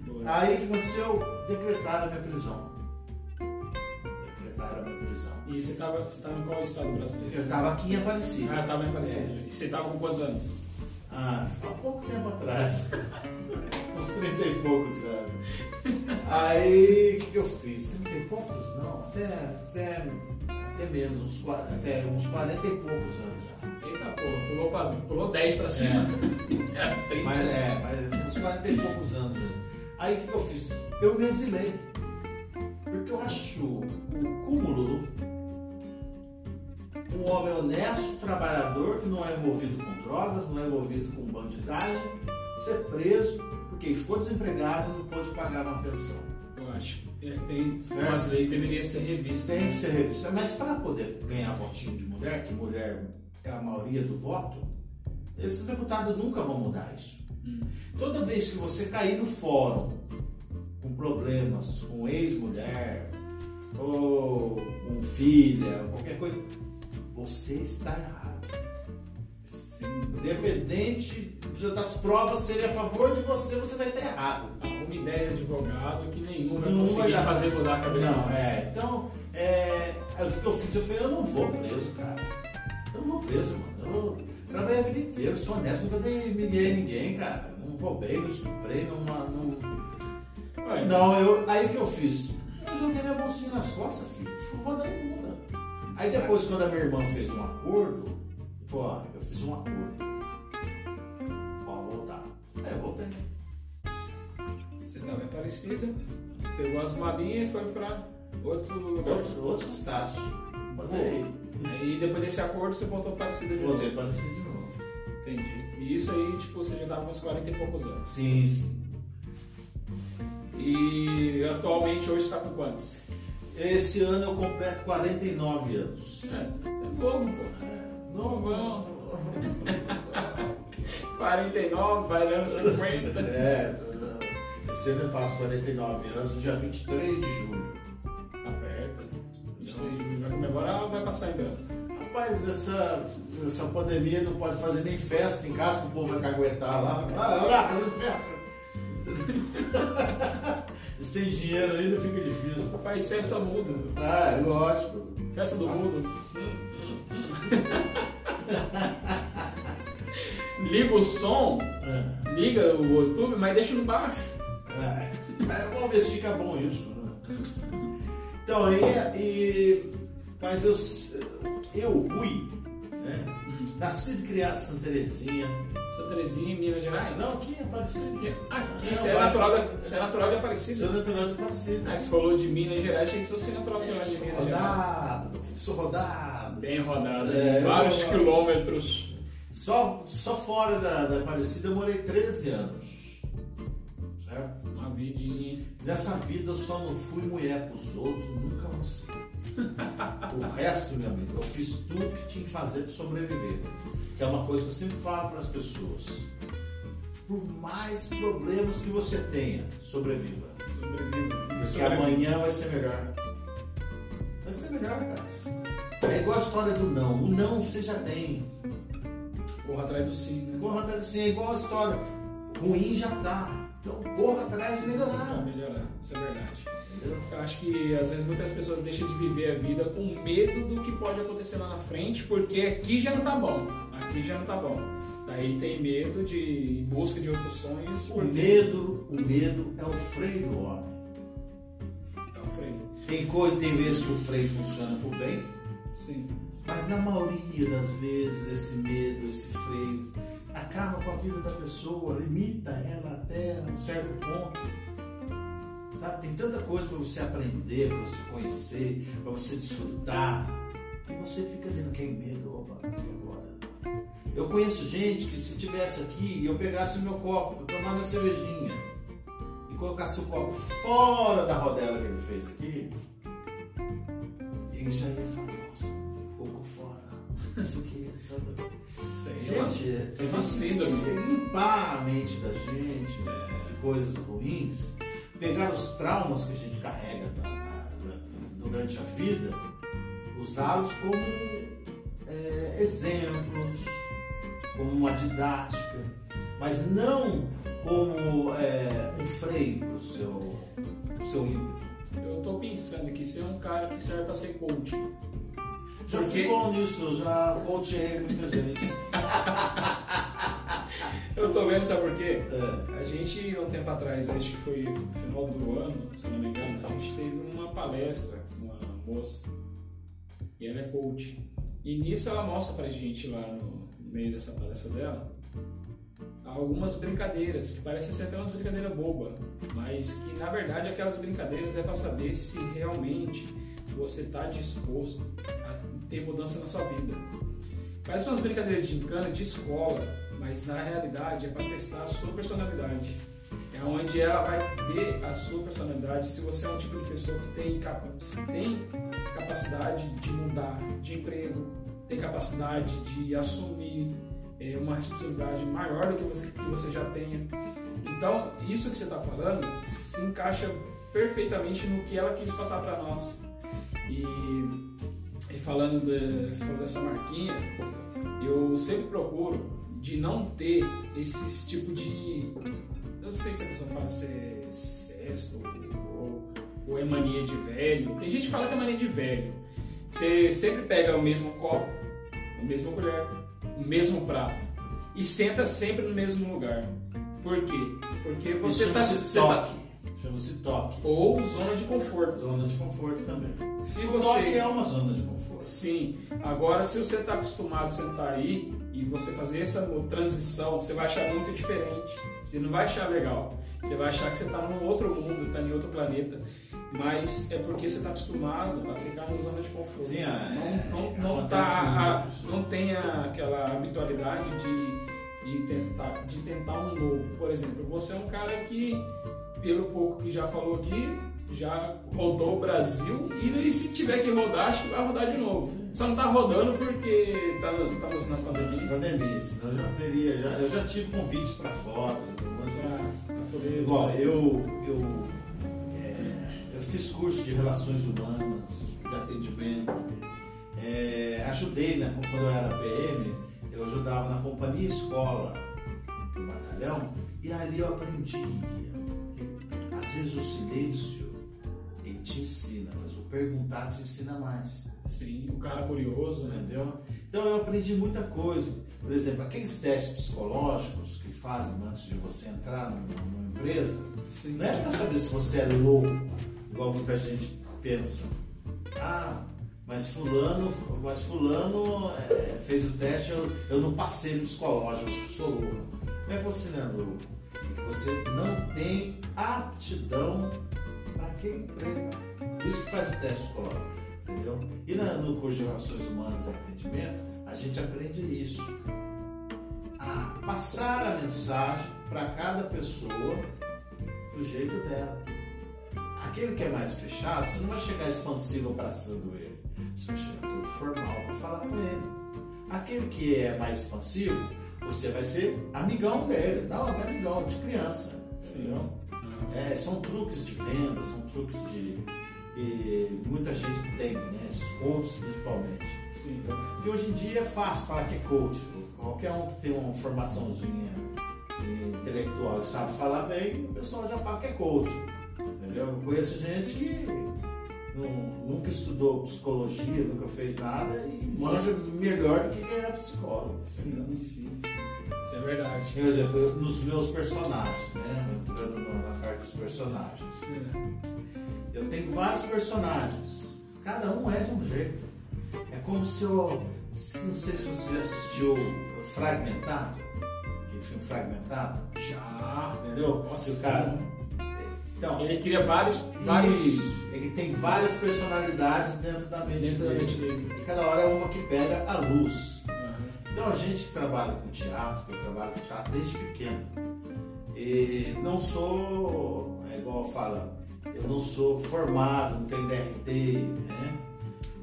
boa. Aí o que aconteceu? Decretaram a minha prisão. Prisão. E você estava você tava em qual estado brasileiro? Eu estava aqui em Aparecida. Ah, estava em Aparecida. É. E você estava com quantos anos? Ah, há pouco tempo atrás. (laughs) Uns 30 e poucos anos. Aí o que, que eu fiz? 30 e poucos? Não, até, até, até menos, uns, até uns 40 e poucos anos já. Eita porra, pulou, pra, pulou 10 pra cima. É, (laughs) 30. Mas é, mas uns 40 e poucos anos mesmo. Aí o que, que eu fiz? Eu me exilei. Porque eu acho o cúmulo um homem honesto, trabalhador, que não é envolvido com drogas, não é envolvido com bandidagem, ser preso porque ficou desempregado e não pôde pagar uma pensão. Eu acho que é, tem Certo. umas leis que deveriam ser revistas. Tem que ser revisto. Mas para poder ganhar votinho de mulher, que mulher é a maioria do voto, esses deputados nunca vão mudar isso. Hum. Toda vez que você cair no fórum com problemas com ex-mulher ou com filha, qualquer coisa, você está errado. Sim. Independente das provas serem a favor de você, você vai estar errado. Arrume 10 advogados que nenhum vai conseguir vai fazer mudar a cabeça. Não, é. Então, é, o que eu fiz? Eu falei, eu não vou preso, cara. Eu não vou preso, mano. Eu trabalhei a vida inteira, sou honesto, nunca dei em ninguém, cara. Não roubei, não estuprei, não. não... Não, eu, aí o que eu fiz? Eu joguei minha bolsinha nas costas, filho. Fui rodando muda. Aí depois, quando a minha irmã fez um acordo, falou, ó, eu fiz um acordo. voltei. Você estava em Aparecida, pegou as malinhas e foi para outro lugar. Outro, outros estados. Mandei. Aí depois desse acordo você voltou para Aparecida de Voltei novo. para Aparecida de novo. Entendi. E isso aí, tipo, você já tava com uns 40 e poucos anos. Sim, sim. E atualmente hoje está com quantos? Esse ano eu completo 49 anos. É, você é novo, pô. É, Novão. (laughs) 49, vai dando 50. É, esse ano eu faço 49 anos, no dia 23 de julho. Tá perto. 23 de julho vai comemorar ou vai passar em branco? Rapaz, essa, essa pandemia não pode fazer nem festa em casa que o povo vai caguetar lá. Ah, olha lá, fazendo festa. (laughs) Sem dinheiro ainda fica difícil. Faz festa muda. Ah, é lógico. Festa do mundo. (laughs) Liga o som, É, liga o YouTube, mas deixa no baixo. mas vamos ver se fica bom isso. né? Então, aí, e, mas eu, eu, Rui, né? Nascido e criado em Santa Terezinha. Santa Terezinha, em Minas Gerais? Não, aqui é Aparecida. Aqui, É, você é, natural de, você é natural de Aparecida. Sou natural de Aparecida. Ah, você falou de Minas Gerais, achei que fosse natural de Eu Minas sou Gerais. rodado, meu filho, sou rodado. Bem rodado, É, vários eu- quilômetros. Só, só fora da, da Aparecida eu morei 13 anos. Certo? Uma vidinha. Nessa vida eu só não fui mulher pros outros, nunca vou ser. O resto, meu amigo, eu fiz tudo que tinha que fazer para sobreviver. Que é uma coisa que eu sempre falo para as pessoas. Por mais problemas que você tenha, sobreviva. Sobrevive. Porque amanhã vai ser melhor. Vai ser melhor, cara. É igual a história do não. O não você já tem. Corra atrás do sim, né? Corra atrás assim, é igual a história. Ruim já tá. Então corra atrás de melhorar. melhorar, isso é verdade. Eu acho que às vezes muitas pessoas deixam de viver a vida com medo do que pode acontecer lá na frente, porque aqui já não tá bom. Aqui já não tá bom. Daí tem medo de em busca de outros sonhos. O porque medo, o medo é o freio do homem. É o freio. Tem coisa, tem vezes que o freio funciona por bem, Sim. mas na maioria das vezes esse medo, esse freio acaba com a vida da pessoa, limita ela até um certo ponto. Sabe, tem tanta coisa para você aprender, para você conhecer, para você desfrutar. E você fica tendo aquele medo, opa, agora? Eu conheço gente que se tivesse aqui e eu pegasse o meu copo, tomar minha cervejinha e colocasse o copo fora da rodela que ele fez aqui, ele já ia falar, Isso? Sei lá. Gente, é uma a gente síndrome. limpar a mente da gente É. de coisas ruins, pegar os traumas que a gente carrega da- da- durante a vida, usá-los como é, exemplos, como uma didática, mas não como é, um freio para o seu, pro seu ímpeto. Eu tô pensando aqui, você é um cara que serve pra ser coach. Já Porque- fui bom nisso, já coachei muita gente. (laughs) Eu tô vendo, sabe por quê? É. A gente, há um tempo atrás, acho que foi no final do ano, se não me engano, a gente teve uma palestra com uma moça, e ela é coach. E nisso ela mostra pra gente lá no meio dessa palestra dela algumas brincadeiras, que parecem ser até umas brincadeiras bobas, mas que na verdade aquelas brincadeiras é para saber se realmente você está disposto a ter mudança na sua vida. Parece umas brincadeiras de encana de escola, mas na realidade é para testar a sua personalidade. É onde ela vai ver a sua personalidade, se você é um tipo de pessoa que tem, se tem capacidade de mudar de emprego, tem capacidade de assumir é, uma responsabilidade maior do que você, que você já tenha. Então, isso que você está falando se encaixa perfeitamente no que ela quis passar para nós. E, e falando de, você falou dessa marquinha, eu sempre procuro de não ter esse tipo de. Eu não sei se a pessoa fala se é cesto ou, ou é mania de velho. Tem gente que fala que é mania de velho. Você sempre pega o mesmo copo, a mesma colher, o mesmo prato e senta sempre no mesmo lugar. Por quê? Porque você está chama-se toque. Ou zona de conforto. Zona de conforto também. Se você. toque é uma zona de conforto. Sim. Agora, se você está acostumado a sentar aí e você fazer essa transição, você vai achar muito diferente. Você não vai achar legal. Você vai achar que você está num outro mundo, está em outro planeta. Mas é porque você está acostumado a ficar na zona de conforto. Sim, é- não, não, não, acontece tá, isso. não tem a- aquela habitualidade de, de, tentar, de tentar um novo. Por exemplo, você é um cara que, pelo pouco que já falou aqui, já rodou o Brasil e, se tiver que rodar, acho que vai rodar de novo. Só não tá rodando porque tá, no- estamos na pandemia. Pandemia, senão eu já teria. Já, eu já tive convites para fotos, um. Igual, eu, eu, é, eu fiz curso de relações humanas, de atendimento. É, ajudei, né, quando eu era PM, eu ajudava na companhia escola do batalhão e ali eu aprendi às vezes o silêncio ele te ensina, mas o perguntar te ensina mais. Sim, o cara curioso, né? Entendeu? Então eu aprendi muita coisa. Por exemplo, aqueles testes psicológicos que fazem antes de você entrar numa, numa empresa, Sim. não é para saber se você é louco, igual muita gente pensa. Ah, mas fulano, mas fulano é, fez o teste, eu, eu não passei no psicológico, eu sou louco. Não é que você não é louco, você não tem aptidão para aquele emprego. Isso que faz o teste psicológico. Entendeu? E na- no curso de Relações Humanas e Atendimento, a gente aprende isso. A passar a mensagem para cada pessoa do jeito dela. Aquele que é mais fechado, você não vai chegar expansivo abraçando ele. Você vai chegar todo formal para falar com ele. Aquele que é mais expansivo, você vai ser amigão dele. Não, é amigão, de criança. Entendeu? É, são truques de venda, são truques de. que muita gente tem, né? Esses coaches principalmente. Sim. Porque hoje em dia é fácil falar que é coach. Qualquer um que tem uma formaçãozinha intelectual e sabe falar bem, o pessoal já fala que é coach. Entendeu? Eu conheço gente que não- nunca estudou psicologia, nunca fez nada e manja melhor do que quem é psicólogo. Sim, sim, sim. Isso é verdade. Por exemplo, eu- nos meus personagens, né? Entrando na na parte dos personagens. É. Eu tenho vários personagens. Cada um é de um jeito. É como se eu. Não sei se você já assistiu Fragmentado. Aquele filme Fragmentado. Já. Entendeu? Nossa, o cara. Então, Ele cria vários. vários ele tem várias personalidades dentro da mente dentro da mente dele. dele. E cada hora é uma que pega a luz. Aham. Então a gente que trabalha com teatro, que eu trabalho com teatro desde pequeno, e não sou, é igual fala, eu não sou formado, não tenho DRT, né?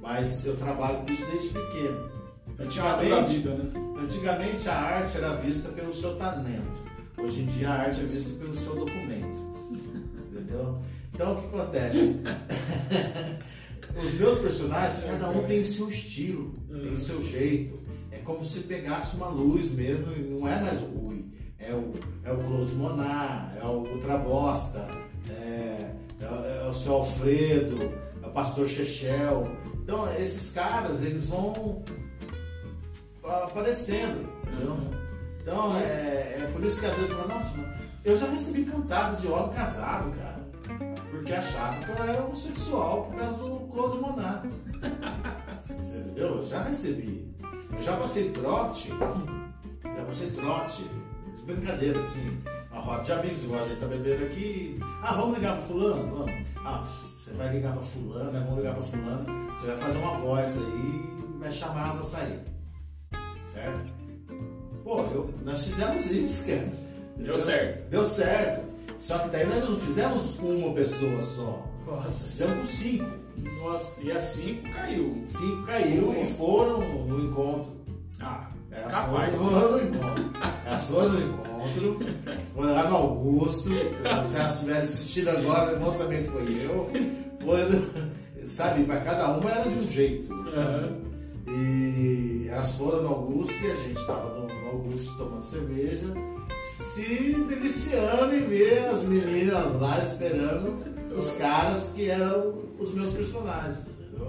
Mas eu trabalho com isso desde pequeno. É da vida, né? Antigamente a arte era vista pelo seu talento. Hoje em dia a arte é vista pelo seu documento. Entendeu? Então o que acontece? (laughs) Os meus personagens, cada um tem seu estilo, tem o seu jeito. É como se pegasse uma luz mesmo e não é mais o Rui. É o, é o Claude Monar, é o Ultrabosta, é, é, o- é o seu Alfredo, é o Pastor Chechel. Então esses caras, eles vão aparecendo, entendeu? Então é, é por isso que às vezes fala, nossa, eu já recebi cantado de homem casado, cara. Porque achavam que eu era homossexual por causa do Claude Monar. (laughs) Você entendeu? Eu já recebi. Eu já passei trote, já passei trote, brincadeira assim, uma roda de amigos, igual a gente tá bebendo aqui. Ah, vamos ligar pro fulano? Vamos. Ah, você vai ligar pra fulano, né? vamos ligar pra fulano, você vai fazer uma voz aí e vai chamar ela pra sair. Certo? Pô, eu, nós fizemos isso, cara. Deu certo. Deu certo. Só que daí nós não fizemos com uma pessoa só. Nossa. Fizemos com cinco. Nossa. E a 5 caiu. Cinco caiu e foram no encontro. Ah, Elas capaz. foram no encontro. Elas foram no encontro. Foram lá no Augusto. Se elas estiverem assistindo agora, vão saber que foi eu. Foi, no- sabe, para cada uma era de um jeito. Aham. E elas foram no Augusto e a gente estava no Augusto tomando cerveja, se deliciando em ver as meninas lá esperando os caras que eram os meus personagens.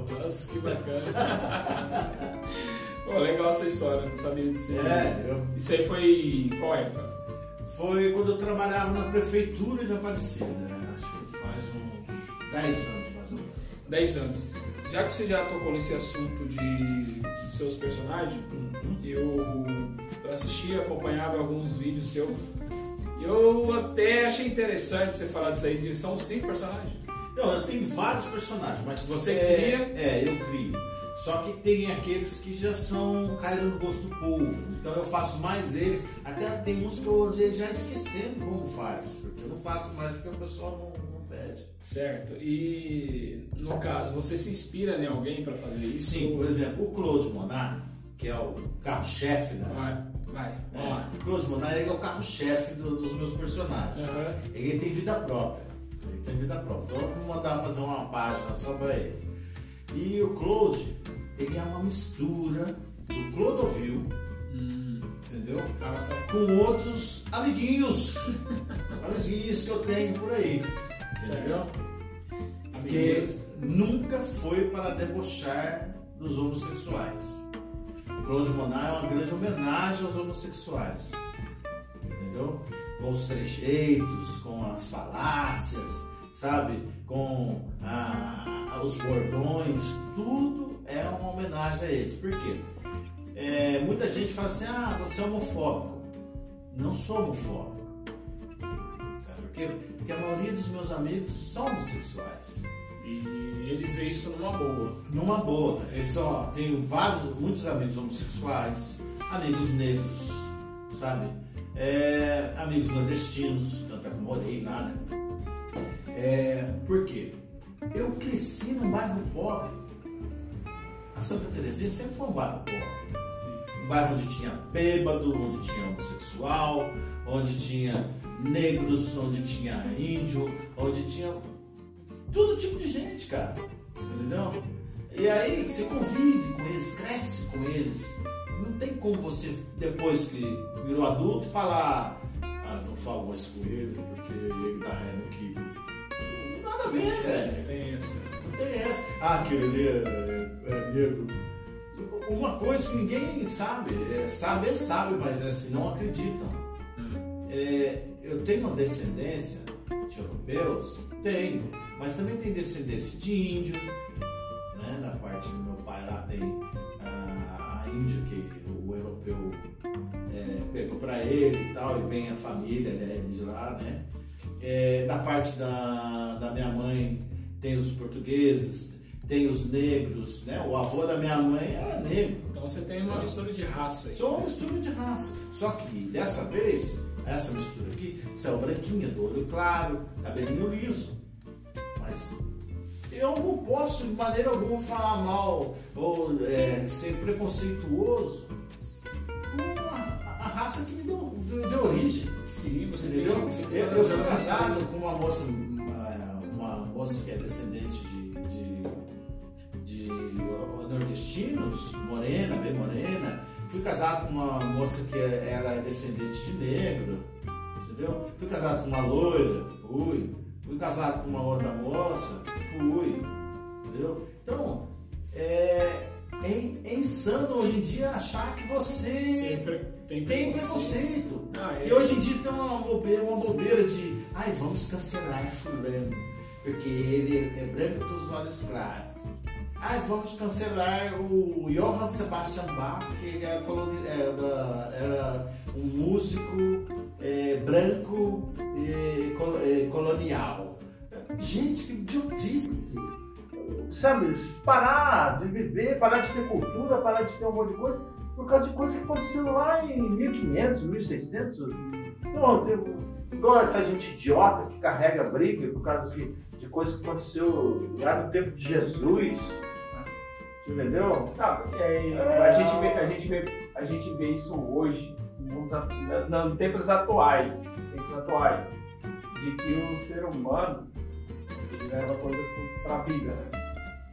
Nossa, que bacana. (laughs) Pô, legal essa história, não sabia disso. É, eu, Isso aí foi qual época? Foi quando eu trabalhava na prefeitura de Aparecida. né? Acho que faz uns 10 anos mais ou menos. 10 anos. Já que você já tocou nesse assunto de, de seus personagens, eu assisti, acompanhava alguns vídeos seus. E eu até achei interessante você falar disso aí. de- São cinco personagens. Não, eu tenho vários personagens, mas Você é, cria? É, eu crio. Só que tem aqueles que já são caíram no gosto do povo. Então eu faço mais eles. Até tem uns que eu já esquecendo como faz. Porque eu não faço mais porque o pessoal não, pede. Certo. E no caso, você se inspira em alguém para fazer isso? Sim, por exemplo, o Claude Monar, que é o carro-chefe da. Vai, vai, vamos lá. É, é o carro-chefe do- dos meus personagens. Aham. Ele tem vida própria. Ele tem vida própria. Então vamos mandar fazer uma página só pra ele. E o Claude, ele é uma mistura do Clodovil, Hum, entendeu? Com outros amiguinhos. (laughs) amiguinhos que eu tenho por aí. Entendeu? Que Amiguinhos. nunca foi para debochar dos homossexuais. O Claude Monar é uma grande homenagem aos homossexuais. Entendeu? Com os trejeitos, com as falácias, sabe? Com a- a- os bordões, tudo é uma homenagem a eles. Por quê? É, muita gente fala assim, ah, você é homofóbico. Não sou homofóbico. Sabe por quê? Porque a maioria dos meus amigos são homossexuais. E eles veem isso numa boa. Numa boa, eu só tenho vários, muitos amigos homossexuais, amigos negros, sabe? É, amigos nordestinos, tanto é que morei lá, né? É, por quê? Eu cresci num bairro pobre. A Santa Terezinha sempre foi um bairro pobre. Sim. Um bairro onde tinha bêbado, onde tinha homossexual, onde tinha negros, onde tinha índio, onde tinha todo tipo de gente, cara. Você entendeu? E aí você convive com eles, cresce com eles. Não tem como você, depois que virou adulto, falar ah, não falo mais com ele porque ele ré no kibe. Nada a ver, velho. Tem essa. Não tem essa. Ah, aquele ali é, é negro. Uma coisa que ninguém sabe, é, saber sabe, mas é assim, não acreditam. Hum. É, eu tenho descendência de europeus? Tenho, mas também tenho descendência de índio, né? Na parte do meu pai lá tem a, a índia que o europeu é, pegou para ele e tal, e vem a família ele é de lá, né? É, da parte da, da minha mãe tem os portugueses, tem os negros, né? O avô da minha mãe era negro. Então você tem uma mistura de raça aí. Sou uma mistura de raça. Só que dessa vez, essa mistura aqui, saiu branquinha, do olho claro, cabelinho liso. Mas eu não posso de maneira alguma falar mal ou é, ser preconceituoso com a, a raça que me deu, deu, deu origem. Sim, você Entendeu? tem, você tem Eu, eu fui casado com uma moça, uma, uma moça que é descendente de, de, de nordestinos, morena, bem morena. Fui casado com uma moça que é- ela é descendente de negro, entendeu? Fui casado com uma loira, fui. Fui casado com uma outra moça, fui, entendeu? Então, é, é, é insano hoje em dia achar que você tem tem preconceito. Ah, é. E hoje em dia tem uma bobeira, uma bobeira de ai, vamos cancelar fulano, porque ele é branco dos os olhos claros. Ai, vamos cancelar o Johann Sebastian Bach, que ele era, coloni- é, da- era um músico é, branco col- é, colonial. Gente, que idiotice! sabe, parar de viver, parar de ter cultura, parar de ter um monte de coisa, por causa de coisa que aconteceu lá em 1500, 1600. Não, tem, igual essa gente idiota que carrega briga por causa de coisa que aconteceu lá no tempo de Jesus. né? Entendeu? Não, é, a, gente vê, a, gente vê, a gente vê isso hoje, em tempos atuais, tempos atuais, de que o ser humano ele leva coisa para a vida. Né?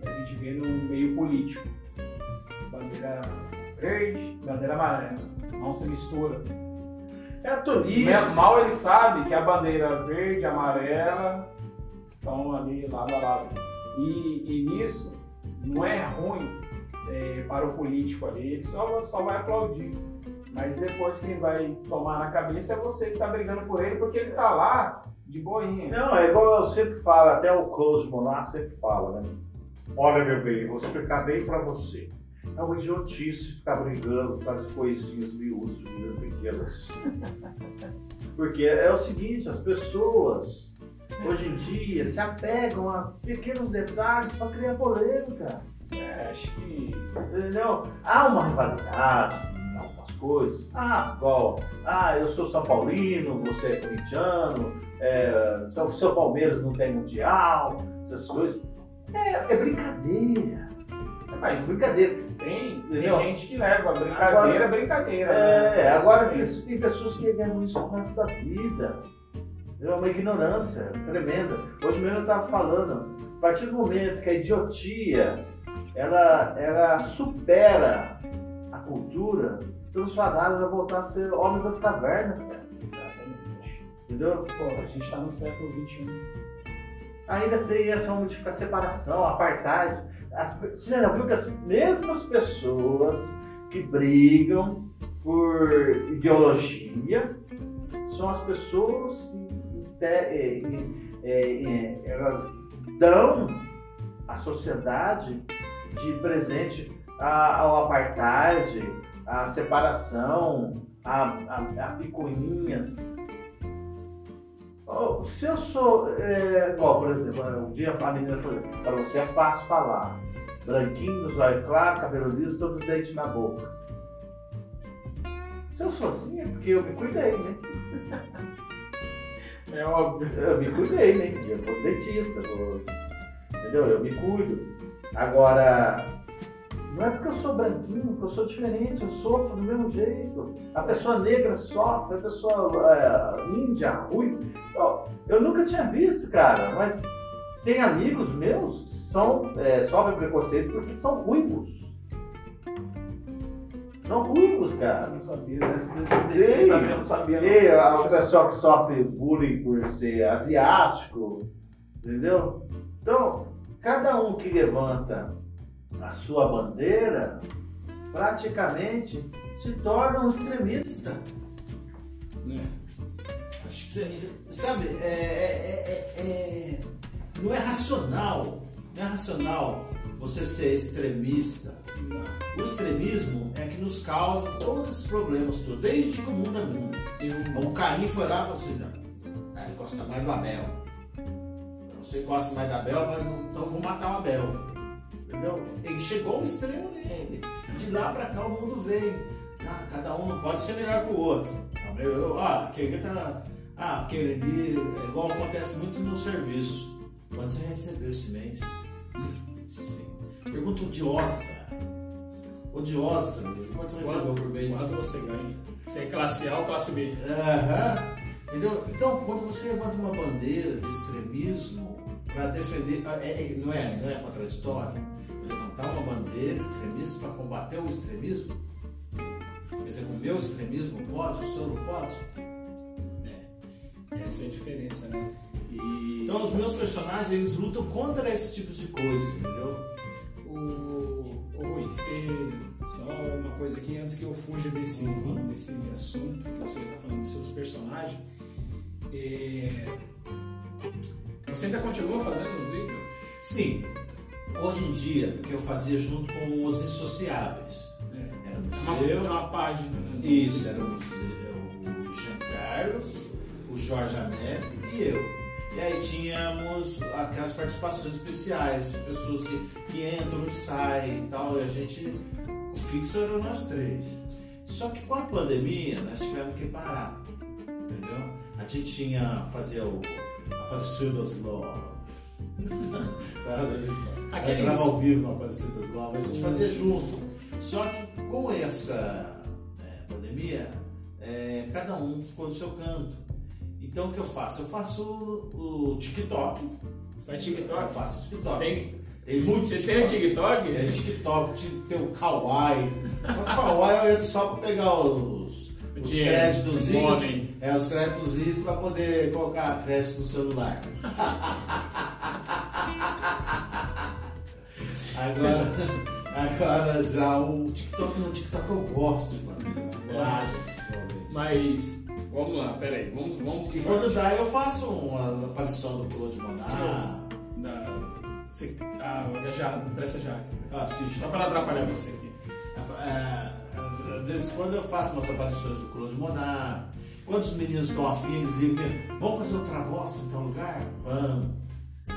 A gente vê no meio político. Bandeira verde, bandeira amarela. Não se mistura. É a tolice. Mal ele sabe que a bandeira verde amarela estão ali lado a lado. E, e nisso não é ruim é, para o político ali, ele só, só vai aplaudir. Mas depois quem vai tomar na cabeça é você que tá brigando por ele, porque ele tá lá de boinha. Não, é igual eu sempre falo, até o Close Monar sempre fala, né? Olha, meu bem, vou explicar bem pra você. É uma idiotice ficar brigando causa de coisinhas miúdas pequenas. (laughs) Porque é o seguinte, as pessoas hoje em dia se apegam a pequenos detalhes para criar polêmica. É, acho que. Entendeu? Há uma rivalidade em algumas coisas. Ah, igual, ah, eu sou São Paulino, você é corintiano, é, seu, seu Palmeiras não tem mundial, essas coisas. É, é brincadeira. É mais brincadeira. Tem, tem gente que leva brincadeira, Agora- brincadeira. É, né? agora tem, tem pessoas que ganham isso resto da vida. É uma ignorância tremenda. Hoje mesmo eu estava falando, a partir do momento que a idiotia ela, ela supera a cultura, estamos fadados a voltar a ser homens das cavernas, cara. Exatamente. Entendeu? Pô, a gente tá no século XXI. Ainda tem essa onda de ficar separação, apartheid. As, você já viu que as mesmas pessoas que brigam por ideologia são as pessoas que elas dão à sociedade de presente ao apartheid, à separação, a, a, a picuinhas. Oh, Se eu sou, é, por exemplo, um dia a menina falou, para você é fácil falar. Branquinho, zóio claro, cabelo liso, todos os dentes na boca. Se eu sou assim, é porque eu me cuidei, né? (laughs) É óbvio. Eu me cuidei, né? Eu vou dentista, vou... entendeu? Eu me cuido. Agora, não é porque eu sou branquinho, que eu sou diferente, eu sofro do mesmo jeito. A pessoa negra sofre, a pessoa é, índia, ruiva. Ó, Eu nunca tinha visto, cara, mas tem amigos meus que são, é, sofrem preconceito porque são ruivos. São ruivos, Eu cara. não sabia desse, Ei, eu não sabia. E a- o pessoal que sofre bullying por ser asiático, entendeu? Então, cada um que levanta a sua bandeira, praticamente se torna um extremista. Né? Acho que Cê- Sabe, é, é- é- é- não é racional. Não é racional você ser extremista. O extremismo é que nos causa todos esses problemas, desde que o mundo é mundo. O Caim foi lá e falou assim, não, cara, ele gosta mais do Abel. Eu não sei se gosta mais do Abel, mas não, então eu vou matar o Abel. Entendeu? Ele chegou ao extremo nele. De lá pra cá o mundo veio. Ah, cada um não pode ser melhor que o outro. Eu, eu, ah, aquele tá. Ah, aquele ali. É igual acontece muito no serviço. Quanto você recebeu esse mês? Sim. Pergunta odiosa. Odiosa. Quanto você recebeu por mês? quanto você ganha? Você é classe A ou classe B? Aham. Entendeu? Então, quando você levanta uma bandeira de extremismo para defender. é- é- não, é, não é contraditório? Levantar uma bandeira extremista para combater o extremismo? Sim. Quer dizer, o meu extremismo pode, o seu não pode? É, essa é a diferença, né? E Então, os meus personagens eles lutam contra esse tipo de coisa, entendeu? Você, só uma coisa aqui antes que eu fuja desse, Uhum. desse assunto que você está falando dos seus personagens. É, Você ainda continua fazendo os vídeos? Sim. Hoje em dia, porque eu fazia junto com os insociáveis. É. Era Uma, museu. tem uma página, né? Isso, era o, o Jean Carlos, o Jorge Américo e eu. E aí tínhamos aquelas participações especiais, de pessoas que, que entram e saem e tal, e a gente, o fixo era nós três. Só que com a pandemia nós tivemos que parar, entendeu? A gente tinha, fazia o Aparecidas Love, (laughs) sabe? A gente Aqueles- entrava ao vivo no Aparecidas Love, a gente fazia junto. Só que com essa é, pandemia, é, cada um ficou no seu canto. Então o que eu faço? Eu faço o, o TikTok. Faz Eu TikTok? faço TikTok. Tem, Tem muito você tem o TikTok? É, TikTok, ti- tem o Kawaii. Só o Kawaii eu entro só pra pegar os, os créditos. É, os créditos pra poder colocar crédito no celular. (laughs) Agora, agora já o TikTok, no TikTok eu gosto de fazer isso. eu. Mas, vamos lá, peraí. Vamos, vamos E quando dá, eu faço uma aparição do Claude Monar. Da, se- a, já, presta já. Ah, sim, Só para atrapalhar você aqui. É, vezes quando eu faço umas aparições do Claude Monar, quando os meninos estão afins, eles ligam, vamos fazer outra bosta em tal lugar? Vamos.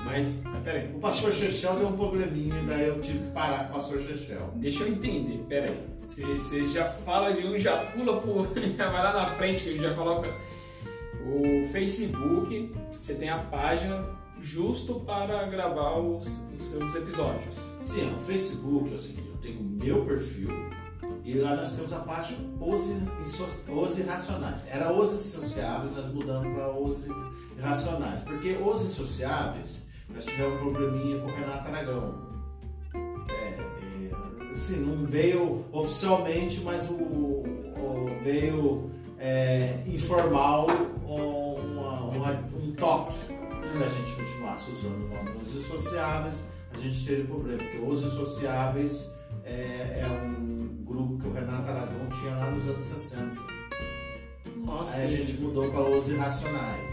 Mas, mas peraí. O pastor Chechel deu um probleminha, daí eu tive que parar com o pastor Chechel. Deixa eu entender, peraí. Você, você já fala de um, já pula por. (laughs) já vai lá na frente, que ele já coloca o Facebook. Você tem a página justo para gravar os, os seus episódios. Sim, o Facebook é o seguinte, eu tenho o meu perfil e lá nós temos a página Os, Os Irracionais. Era Os Insociáveis, nós mudamos para Os Irracionais. Porque Os Insociáveis, nós tivemos um probleminha com o Renato Aragão. É, é, assim, não veio oficialmente, mas o, o- veio é, informal um, uma- uma- um toque. Se a gente continuasse usando o nome Os Insociáveis, a gente teria problema, porque Os Insociáveis é, é um grupo que o Renato Aragão tinha lá nos anos 60. Nossa, Aí a gente mudou para Os Irracionais.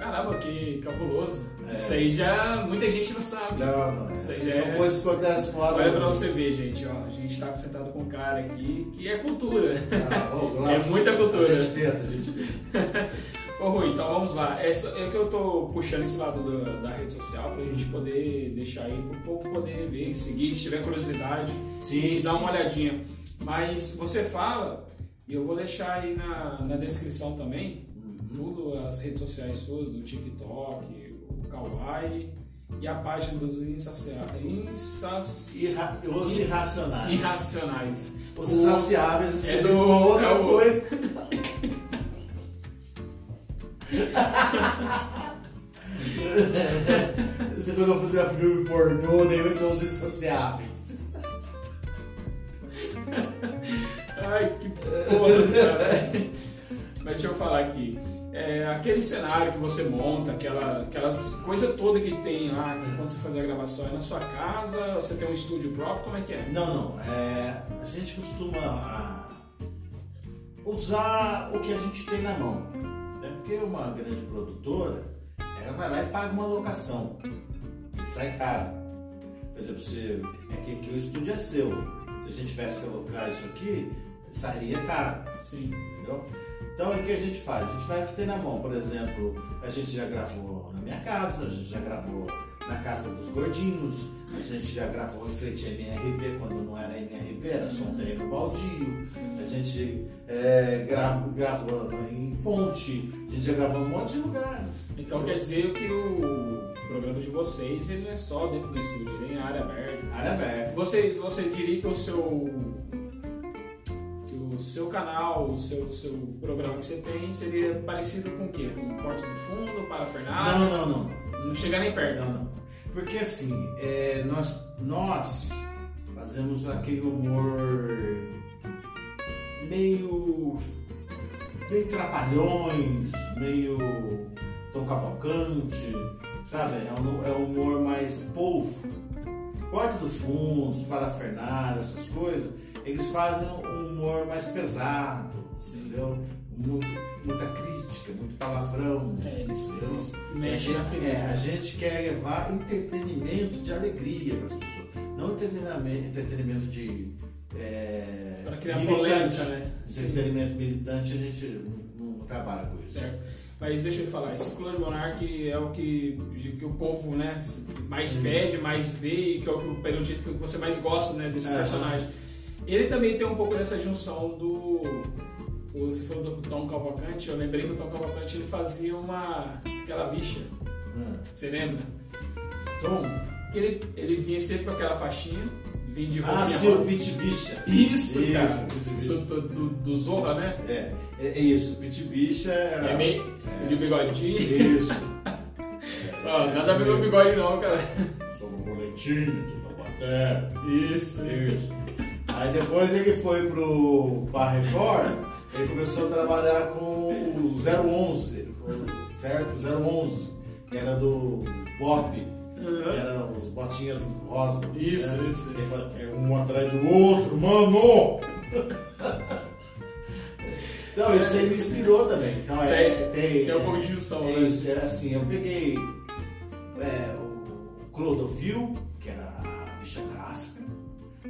caramba, que cabuloso. É. Isso aí já muita gente não sabe. Não, não, Isso aí são é- coisas que acontecem fora. Olha pra você ver, gente, ó. A gente tá sentado com um cara aqui que é cultura. Ah, (laughs) É muita cultura. A gente tenta, a gente tenta. (laughs) Ô Rui, então vamos lá. É, é que eu tô puxando esse lado da, da rede social pra gente poder deixar aí pro povo poder ver, seguir, se tiver curiosidade, Sim, dar uma olhadinha. Mas você fala, e eu vou deixar aí na, na descrição também, tudo, as redes sociais suas, do TikTok, o Kawaii e a página dos insaciáveis. Insas... Irra- Os Irracionais. Irracionais. Os Insaciáveis É do- outra é o- coisa. (laughs) (laughs) Você quando eu fazia filme pornô, daí vai ser os insaciáveis. Ai, que porra, cara. Mas deixa eu falar aqui. É, aquele cenário que você monta, aquela, aquelas coisas todas que tem lá, que quando você faz a gravação, é na sua casa, você tem um estúdio próprio, como é que é? Não, não. É, a gente costuma ah, usar o que a gente tem na mão. Porque uma grande produtora, ela vai lá e paga uma locação. E sai caro. Por exemplo, se, é que, que o estúdio é seu. Se a gente tivesse que alocar isso aqui, sairia caro. Sim. Entendeu? Então o que a gente faz? A gente vai o que tem na mão. Por exemplo, a gente já gravou na minha casa, a gente já gravou na casa dos gordinhos, a gente já gravou em frente à MRV quando não era MRV, era só um terreno baldio. A gente é, gra- gravou em Ponte, a gente já gravou em um monte de lugares. Então quer dizer que o programa de vocês ele não é só dentro do estúdio, ele é em área aberta. Área aberta. Você, você diria que o seu que o seu canal, o seu, o seu programa que você tem seria parecido com o quê? Com Portas do Fundo, Parafernália? Não, não, não. Não chega nem perto. Não, não. Porque assim, é, nós, nós fazemos aquele humor meio. meio trapalhões, meio Tom Cavalcante, sabe? É um, é um humor mais polvo. Porta do Fundo, Parafernália, essas coisas, eles fazem um humor mais pesado, entendeu? Muito, muita crítica, muito palavrão. É, eles A mexem na ferida. é, a gente quer levar entretenimento de alegria para as pessoas, não entretenimento, entretenimento de. É, Pra criar polêmica, né? Sim. Entretenimento militante a gente não, não trabalha com isso. Certo. Mas deixa eu falar, esse Claude Monark é o que, que o povo né, mais pede, mais vê e que é o que, pelo jeito que você mais gosta né, desse É. personagem. Ele também tem um pouco dessa junção do. Você falou do Tom Cavalcante, eu lembrei que o Tom Cavalcante ele fazia uma. aquela bicha, Ah, você lembra? Tom, ele, ele vinha sempre com aquela faixinha, vinha de ah, roupinha sim, o rosa. Pit Bicha. Isso, Isso, cara! Do, do, do, do Zorra, né? É, é, é isso, o Pit Bicha era. É meio. é, de bigodinho. Isso. (laughs) Ó, nada a ver com o bigode não, cara. Sou um boletim de Taubaté. Isso. Isso. Aí depois ele foi pro Bar Record, ele começou a trabalhar com o 011, com- certo? O 011, que era do Pop, que era os botinhas rosa. Isso, né? isso. Ele falou, é um atrás do outro, mano! (laughs) Não, isso aí me inspirou também. Então, é, tem, Tem um pouco de junção, é né? isso, é assim, eu peguei é, o Clodovil,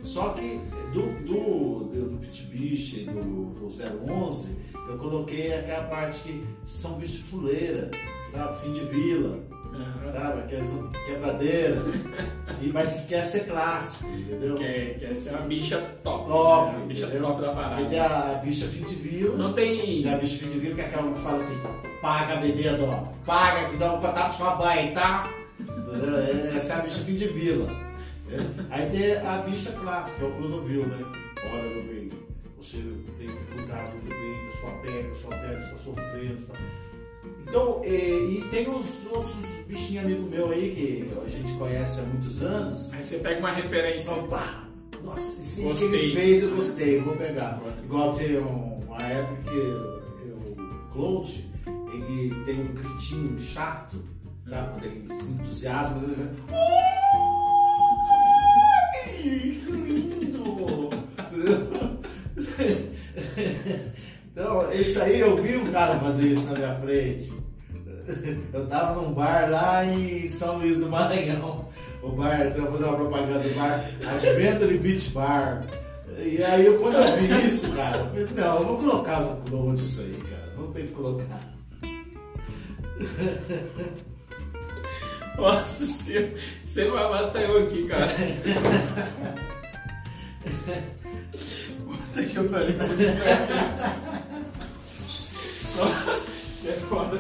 só que do, do, do, do Pit Biche, do, do 011, eu coloquei aquela parte que são bicho fuleira, sabe? Fim de vila, Aham. sabe? Aquelas quebradeiras, (laughs) e, mas que quer ser clássico, entendeu? Quer, quer ser uma bicha top. Top, né? Bicha entendeu? top da Porque tem parada. a bicha fim de vila. Não tem. Tem a bicha fim de vila que é aquela que fala assim, paga bebendo, ó. Paga que dá um contato pra sua mãe, tá? (laughs) Entendeu? Essa é a bicha fim de vila. Né? Aí tem a bicha clássica, que é o Clodovil, né? Olha, meu bem, você tem que cuidar muito bem da sua pele, a sua pele está sofrendo. Tá? Então, e, e tem os outros bichinhos amigos meus aí que a gente conhece há muitos anos. Aí você pega uma referência. Então, pá, nossa, esse que Gostei. ele fez eu gostei, vou pegar. Igual tem um- uma época que o Claude, ele tem um gritinho chato, sabe? Quando ele se entusiasma, ele vai, "Oi, que lindo! Então, isso aí eu vi o cara fazer isso na minha frente. Eu tava num bar lá em São Luís do Maranhão. O bar, eu vou fazer uma propaganda do bar, Adventure Beach Bar. E aí eu, quando eu vi isso, cara, eu falei, não, eu vou colocar no clone isso aí, cara. Não tem que colocar. Nossa senhora, você vai matar eu aqui, cara. Puta que pariu. Você é foda.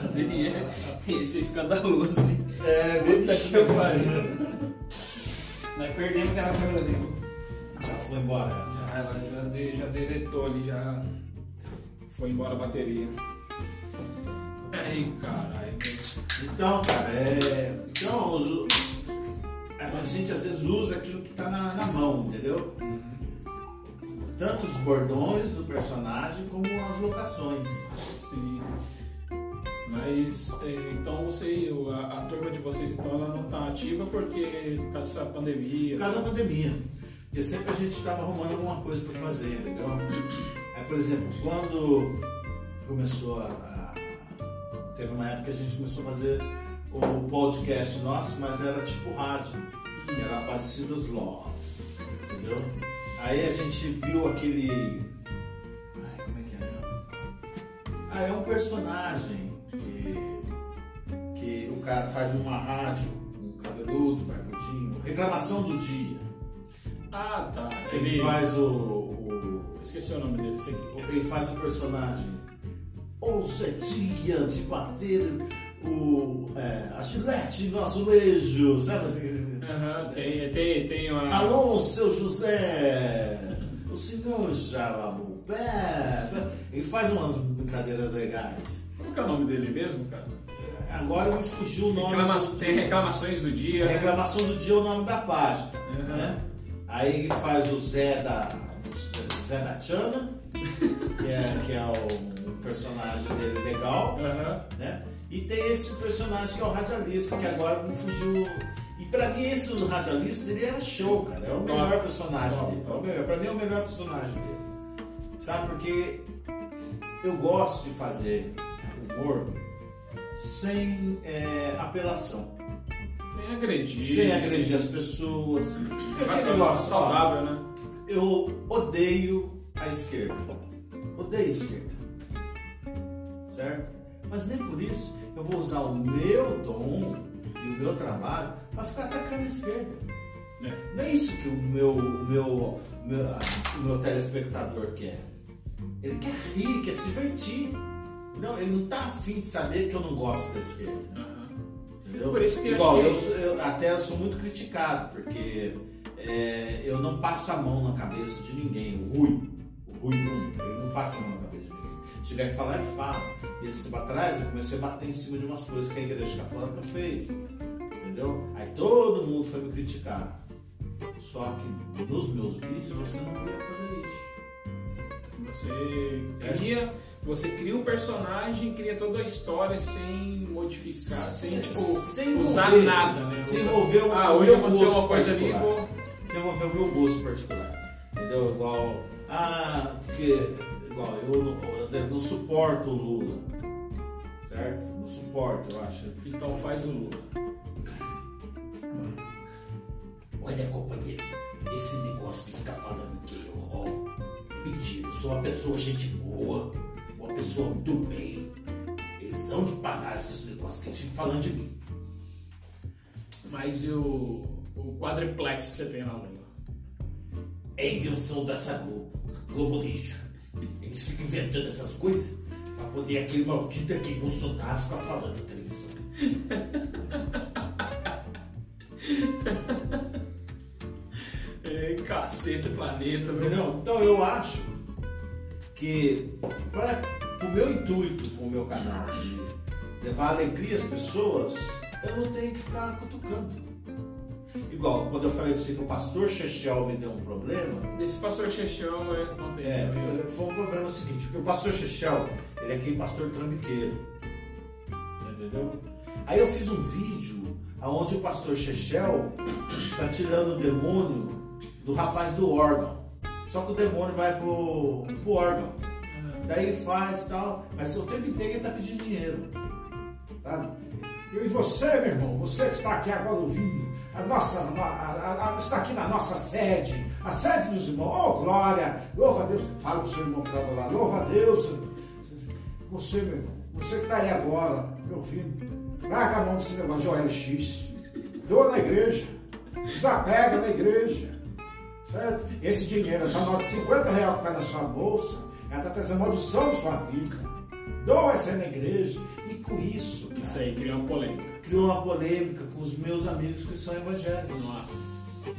Viado, ele é, esse é escandaloso, hein? É, bem que pariu. Nós perdemos aquela câmera dele. Já foi embora. Já, ela já, de- já deletou ali, já foi embora a bateria. Ai, caralho. Então, cara, é. Então, a gente às vezes usa aquilo que tá na, na mão, entendeu? Tanto os bordões do personagem como as locações. Sim. Mas, é, então você, a, a turma de vocês, então, ela não tá ativa porque, por causa dessa pandemia. Por causa da pandemia. Porque sempre a gente estava arrumando alguma coisa para fazer, entendeu? Aí, por exemplo, quando começou a, a- Teve uma época que a gente começou a fazer o podcast nosso, mas era tipo rádio. Era Aparecidos Law. Entendeu? Aí a gente viu aquele. Ai, como é que é? Ah, é um personagem cara faz numa rádio, um cabeludo, barbudinho, reclamação do dia. Ah, tá. Ele faz o, o- Esqueci o nome dele, esse aqui. ele faz o personagem. É dia de bater o, é, a chilete no azulejo, sabe assim? Aham, tem, tem, tem uma. Alô, seu José, o senhor já lavou o pé? Sabe? Ele faz umas brincadeiras legais. Como que é o nome dele mesmo, cara? Agora me fugiu o nome. Reclama- do- Tem reclamações do dia. Reclamação do dia é o nome da página. Uhum. né? Aí ele faz o Zé da. o Zé da que é, que é o, um personagem dele legal, Aham. né? E tem esse personagem que é o radialista, que agora me fugiu. E pra mim esse do radialista ele era show, cara. É o Top. melhor personagem Top, dele. É o top. melhor, pra mim é o melhor personagem dele. Sabe, porque eu gosto de fazer humor sem é, apelação. Sem agredir. Sem agredir as pessoas. Aquele negócio, ó, saudável, né? eu odeio a esquerda. Odeio a esquerda. Certo? Mas nem por isso eu vou usar o meu dom e o meu trabalho para ficar atacando a esquerda. É. Não é isso que o meu, o meu, meu, o meu telespectador quer. Ele quer rir, quer se divertir. Não, ele não tá afim de saber que eu não gosto da esquerda. Entendeu? Por isso que eu Igual, acho que- eu, sou- eu até sou muito criticado, porque é, eu não passo a mão na cabeça de ninguém. O Rui, o Rui Bruno, ele não passa a mão na cabeça de ninguém. Se tiver que falar, ele fala. E esse tempo atrás eu comecei a bater em cima de umas coisas que a igreja católica fez. Entendeu? Aí todo mundo foi me criticar. Só que nos meus vídeos você não podia fazer isso. Você cria, você cria um personagem, cria toda a história sem modificar, sem, Sem- tipo, sem usar envolver. nada, né? Sem envolver o Ah, hoje aconteceu uma coisa ali, particular. vou. desenvolver o meu gosto particular. Entendeu? Igual. Ah, porque. Igual, eu não, eu não suporto o Lula. Certo? Não suporto, eu acho. Então faz o Lula. Olha, companheiro, esse negócio de ficar falando que eu roubo é mentira. Eu sou uma pessoa gente boa, uma pessoa muito bem. Eles vão de pagar esses negócios que eles ficam falando de mim. Mas e o, o quadriplex que você tem na Lula? É invenção dessa Globo, Globo lixo. Eles ficam inventando essas coisas pra poder aquele maldito aqui, Bolsonaro, ficar falando na televisão. (laughs) É, cacete, planeta, meu. Entendeu? Então eu acho que para o meu intuito com o meu canal de levar alegria às pessoas, eu não tenho que ficar cutucando. Igual, quando eu falei pra você que o pastor Chechel me deu um problema, Esse pastor Chechão é. Não tem. é, foi um problema seguinte, porque o pastor Chechel, ele é aquele pastor trambiqueiro. Você entendeu? Aí eu fiz um vídeo onde o pastor Chechel tá tirando o demônio do rapaz do órgão. Só que o demônio vai pro, pro órgão. Daí ele faz e tal, mas o tempo inteiro ele tá pedindo dinheiro. Sabe? E você, meu irmão, você que está aqui agora ouvindo, a nossa, a- a- a- está aqui na nossa sede, a sede dos irmãos, oh glória, louva a Deus, fala pro seu irmão que está lado, louva a Deus. Você, meu irmão, você que está aí agora, me ouvindo, larga a mão desse negócio de OLX, doa na igreja, desapega na igreja, certo? Esse dinheiro, essa nota de 50 reais que está na sua bolsa, ela está trazendo maldição na sua vida. Doa essa na igreja. E com isso, cara, Isso aí cria uma polêmica. criou uma polêmica com os meus amigos que são evangélicos. Nossa.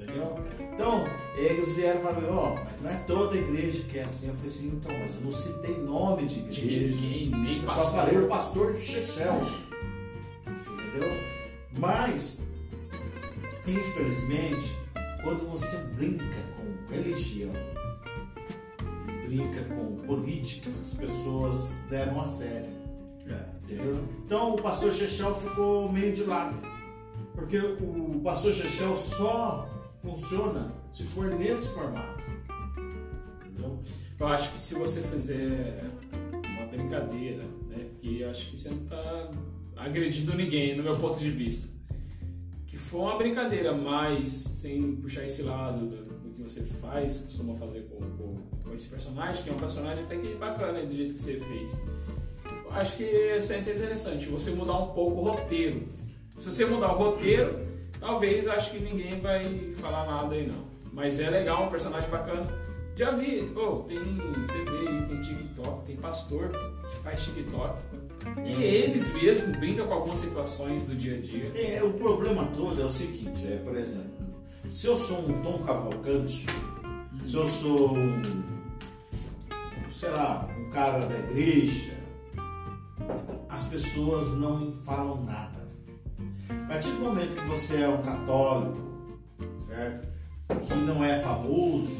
Entendeu? Então, eles vieram e falaram, ó, mas não é toda igreja que é assim. Eu falei assim, então, mas eu não citei nome de De igreja. ninguém, nem Eu só falei o pastor Chechel. Você entendeu? Mas, infelizmente, quando você brinca com religião brinca com política, as pessoas levam a sério. Entendeu? Então o pastor Chechel ficou meio de lado. Porque o pastor Chechel só funciona se for nesse formato. Entendeu? Eu acho que se você fizer uma brincadeira, né, eu acho que você não está agredindo ninguém, no meu ponto de vista, que for uma brincadeira, mas sem puxar esse lado você faz, costuma fazer com, com, com esse personagem, que é um personagem até que bacana do jeito que você fez. Eu acho que isso é interessante, você mudar um pouco o roteiro. Se você mudar o roteiro, talvez acho que ninguém vai falar nada aí não. Mas é legal, um personagem bacana. Já vi, oh, tem, você vê aí, tem TikTok, tem pastor que faz TikTok. E eles mesmos brincam com algumas situações do dia a dia. É, o problema todo é o seguinte, é, por exemplo, se eu sou um Tom Cavalcante, se eu sou um, sei lá, um cara da igreja, as pessoas não falam nada. A partir do momento que você é um católico, certo? Que não é famoso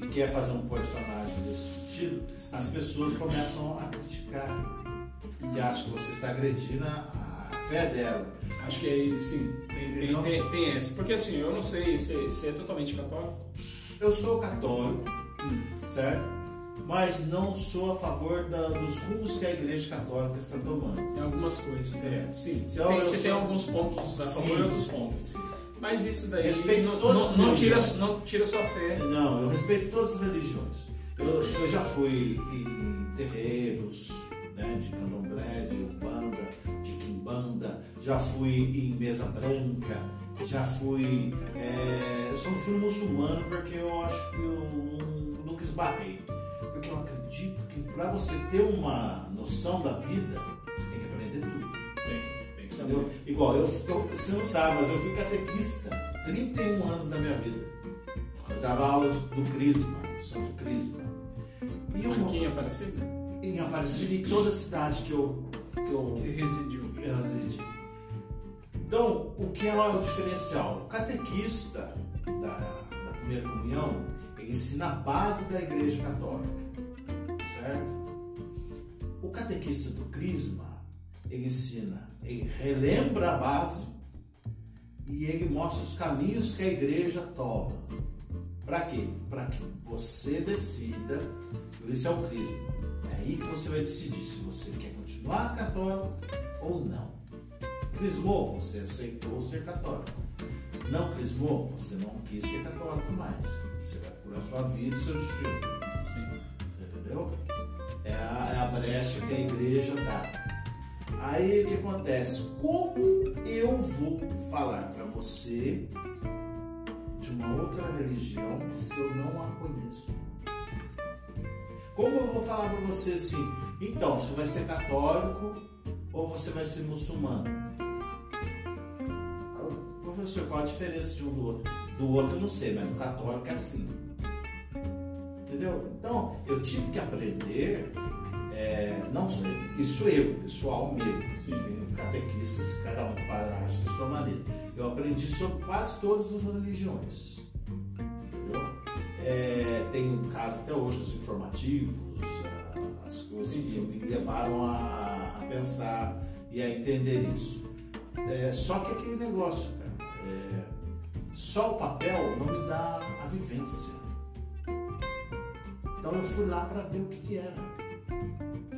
e quer fazer um personagem desse sentido, as pessoas começam a criticar. E acham que você está agredindo a, a fé dela. Acho que aí sim, tem, tem, tem, tem essa. Porque assim, eu não sei, você, você é totalmente católico? Eu sou católico, certo? Mas não sou a favor da- dos rumos que a igreja católica está tomando. Tem algumas coisas, né? É. Sim, Se tem, eu- eu você tem sou- alguns pontos a favor e outros contra. sim. Mas isso daí Respeito não, todas não, não tira, não tira sua fé. Não, eu respeito todas as religiões. Eu, eu já fui em terreiros, né, de candomblé, de umbanda, de quimbanda, já fui em mesa branca, já fui. é, eu só não fui muçulmano porque eu acho que eu nu- nunca esbarrei. Porque eu acredito que para você ter uma noção da vida, você tem que aprender tudo. Tem, tem que saber. Entendeu? Igual, eu, eu- você não sabe, mas eu fui catequista 31 anos da minha vida. Eu dava aula de- do Crisma, do Santo Crisma. E uma, Aqui em Aparecida? Em Aparecida em toda a cidade que eu, que eu Você residiu. residi. Então, o que é o diferencial? O catequista da, da primeira comunhão, ele ensina a base da igreja católica. certo? O catequista do Crisma, ele ensina, ele relembra a base e ele mostra os caminhos que a igreja toma. Para quê? Para que você decida, esse é o Crisma. É aí que você vai decidir se você quer continuar católico ou não. Crismou, você aceitou ser católico. Não crismou, você não quis ser católico mais. Você vai curar sua vida e seu destino. Sim. Você entendeu? É a, é a brecha que a igreja dá. Aí o que acontece? Como eu vou falar para você de uma outra religião se eu não a conheço? Como eu vou falar para você assim? Então, você vai ser católico ou você vai ser muçulmano? Professor, qual a diferença de um do outro? Do outro eu não sei, mas do católico é assim. Entendeu? Então, eu tive que aprender, é, não isso eu, pessoal meu, Sim. catequistas, cada um faz de sua maneira. Eu aprendi sobre quase todas as religiões. É, tem um caso até hoje, os informativos, a- as coisas que me levaram a, a pensar e a entender isso. É, só que aquele negócio, cara, é, só o papel não me dá a vivência. Então eu fui lá para ver o que, que era.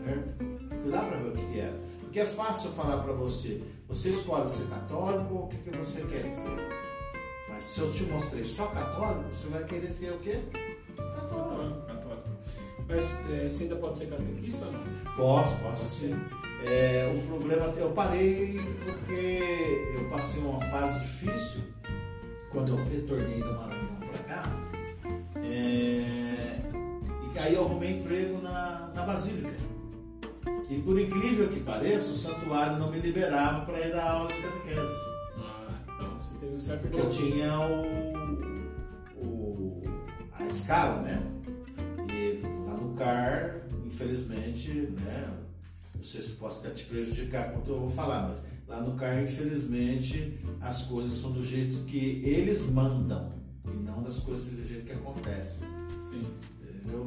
Certo? Fui lá para ver o que, que era. Porque é fácil falar para você, você escolhe ser católico ou o que, que você quer ser. Mas se eu te mostrei só católico, você vai querer ser o quê? Católico. Católico, católico. Mas é, você ainda pode ser catequista ou não? Posso, posso sim. É, o problema, eu parei porque eu passei uma fase difícil quando eu retornei do Maranhão para cá. É, e aí eu arrumei emprego na, na Basílica. E por incrível que pareça, o santuário não me liberava para ir dar aula de catequese. Você teve um certo Porque eu tinha o, o- a escala, né? E lá no CAR, infelizmente, né? Não sei se posso até te prejudicar quanto eu vou falar, mas lá no CAR, infelizmente, as coisas são do jeito que eles mandam e não das coisas do jeito que acontecem. Sim. Entendeu?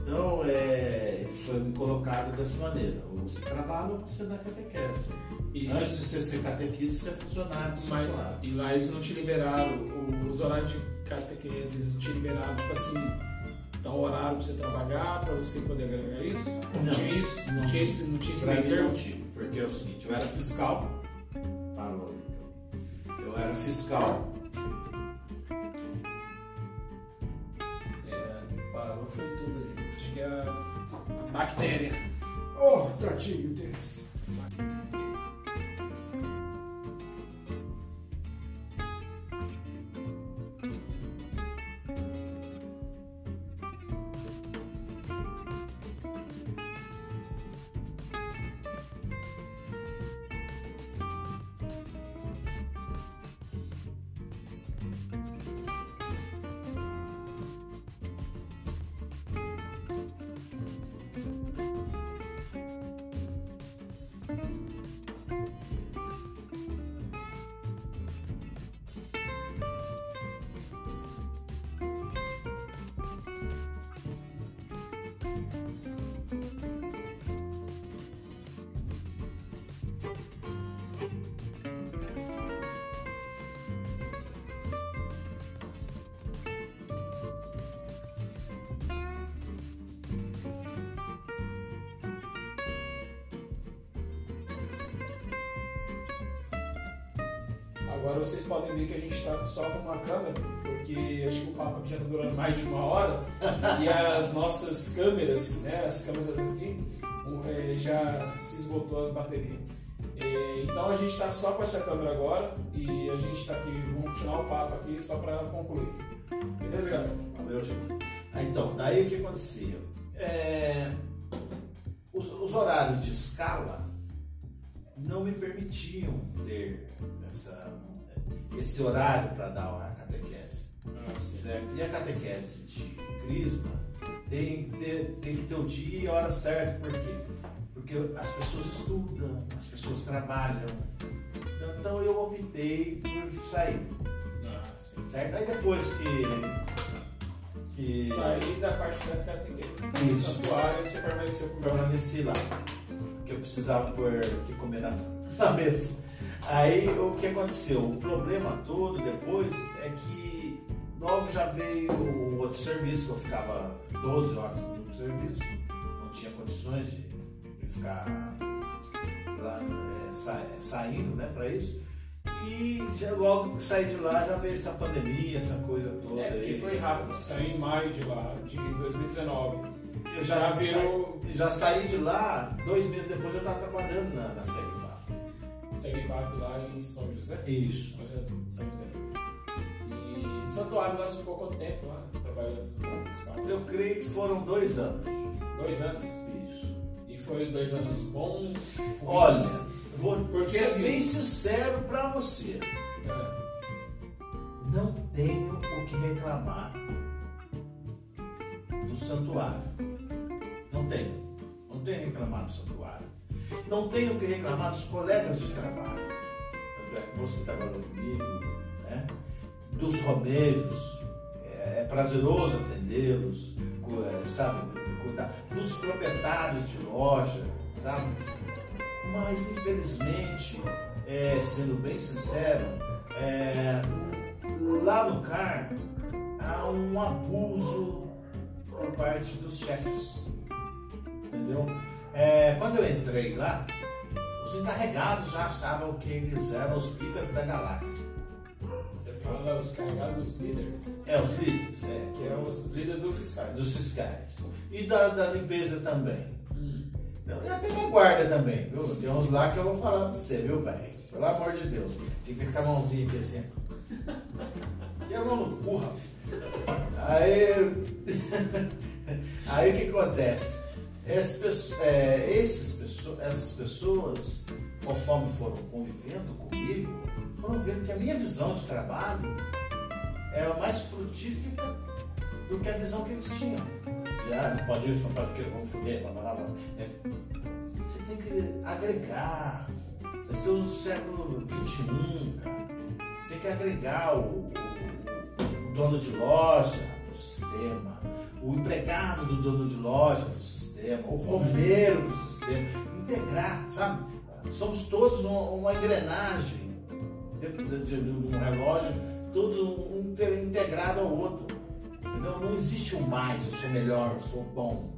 Então, é, foi me colocado dessa maneira. Ou você trabalha ou você dá catequese. E, Antes de você ser catequista, você é funcionário do mas, e lá eles não te liberaram, os horários de catequese, eles não te liberaram, tipo assim, tal horário pra você trabalhar, pra você poder agregar isso? Não, tinha isso? não tinha tinha. esse, não tinha esse Pra mim não tinha, porque é o seguinte, eu era fiscal, parou então. Eu era fiscal, É, parou, foi tudo ali. Acho que é a bactéria. Oh, tadinho desse. Só com uma câmera, porque acho que o papo aqui já está durando mais de uma hora e as nossas câmeras, né, as câmeras aqui, eh, já se esgotou as baterias. Eh, Então a gente está só com essa câmera agora e a gente está aqui, vamos continuar o papo aqui só para concluir. Beleza, galera? Valeu, gente. Ah, Então, daí o que acontecia? É, os, os horários de escala não me permitiam ter essa, esse horário para dar a catequese. Ah. Certo? E a catequese de crisma tem que ter, tem que ter o dia e a hora certa, por quê? Porque as pessoas estudam, as pessoas trabalham. Então eu optei por sair. Ah, sim. Certo? Aí depois que. que Sair da parte da catequese. Isso. Santuário, você permaneceu com o permaneci lá. Porque eu precisava pôr o que comer na, (laughs) na mesa. Aí o que aconteceu? O problema todo depois é que logo já veio o outro serviço, que eu ficava 12 horas no serviço, não tinha condições de, de ficar lá, é, sa- saindo né, para isso. E já, logo que saí de lá já veio essa pandemia, essa coisa toda. É, porque aí. foi rápido, saiu em maio de lá, de 2019. Eu já, Já virou- já saí de lá, dois meses depois eu estava trabalhando na, na Segva. Segue vago lá em São José. Isso. Olha, São José. E no santuário você ficou quanto tempo lá, trabalhando no fiscal? Eu creio que foram dois anos. Dois anos. Isso. E foi dois anos bons. Olha, vou Porque ser assim- bem sincero pra você. É. Não tenho o que reclamar do santuário. Não tenho. Não tenho que reclamar do santuário. Não tenho que reclamar dos colegas de trabalho. Tanto é que você trabalhou comigo, né? Dos romeiros. É, é prazeroso atendê-los, é, sabe? Cuidar. Dos proprietários de loja, sabe? Mas infelizmente, é, sendo bem sincero, é, lá no CAR há um abuso por parte dos chefes. Entendeu? É, quando eu entrei lá, os encarregados já achavam que eles eram os picas da galáxia. Você fala os carregados dos líderes, É, os líderes, é, que é os líderes do fiscal. dos fiscais. E da, da limpeza também. Hum. Então, E até da guarda também, viu? Tem uns lá que eu vou falar pra você, viu, velho? Pelo amor de Deus. Tem que ficar a mãozinha aqui assim. (laughs) E a mão no cu. Aí. (laughs) Aí o que acontece? Essas pessoas, é, esses essas pessoas, conforme foram convivendo comigo, foram vendo que a minha visão de trabalho era mais frutífera do que a visão que eles tinham. Já não pode isso, não pode aquilo, vamos foder, blá blá blá. É, você tem que agregar. Nós estamos no século XXI, cara. Você tem que agregar o, o- o dono de loja pro sistema, o empregado do dono de loja pro sistema, o romeiro pro sistema. Integrar, sabe? Somos todos uma, engrenagem de, um relógio, todo um inte- integrado ao outro. Entendeu? Não existe o mais, eu sou melhor, eu sou bom.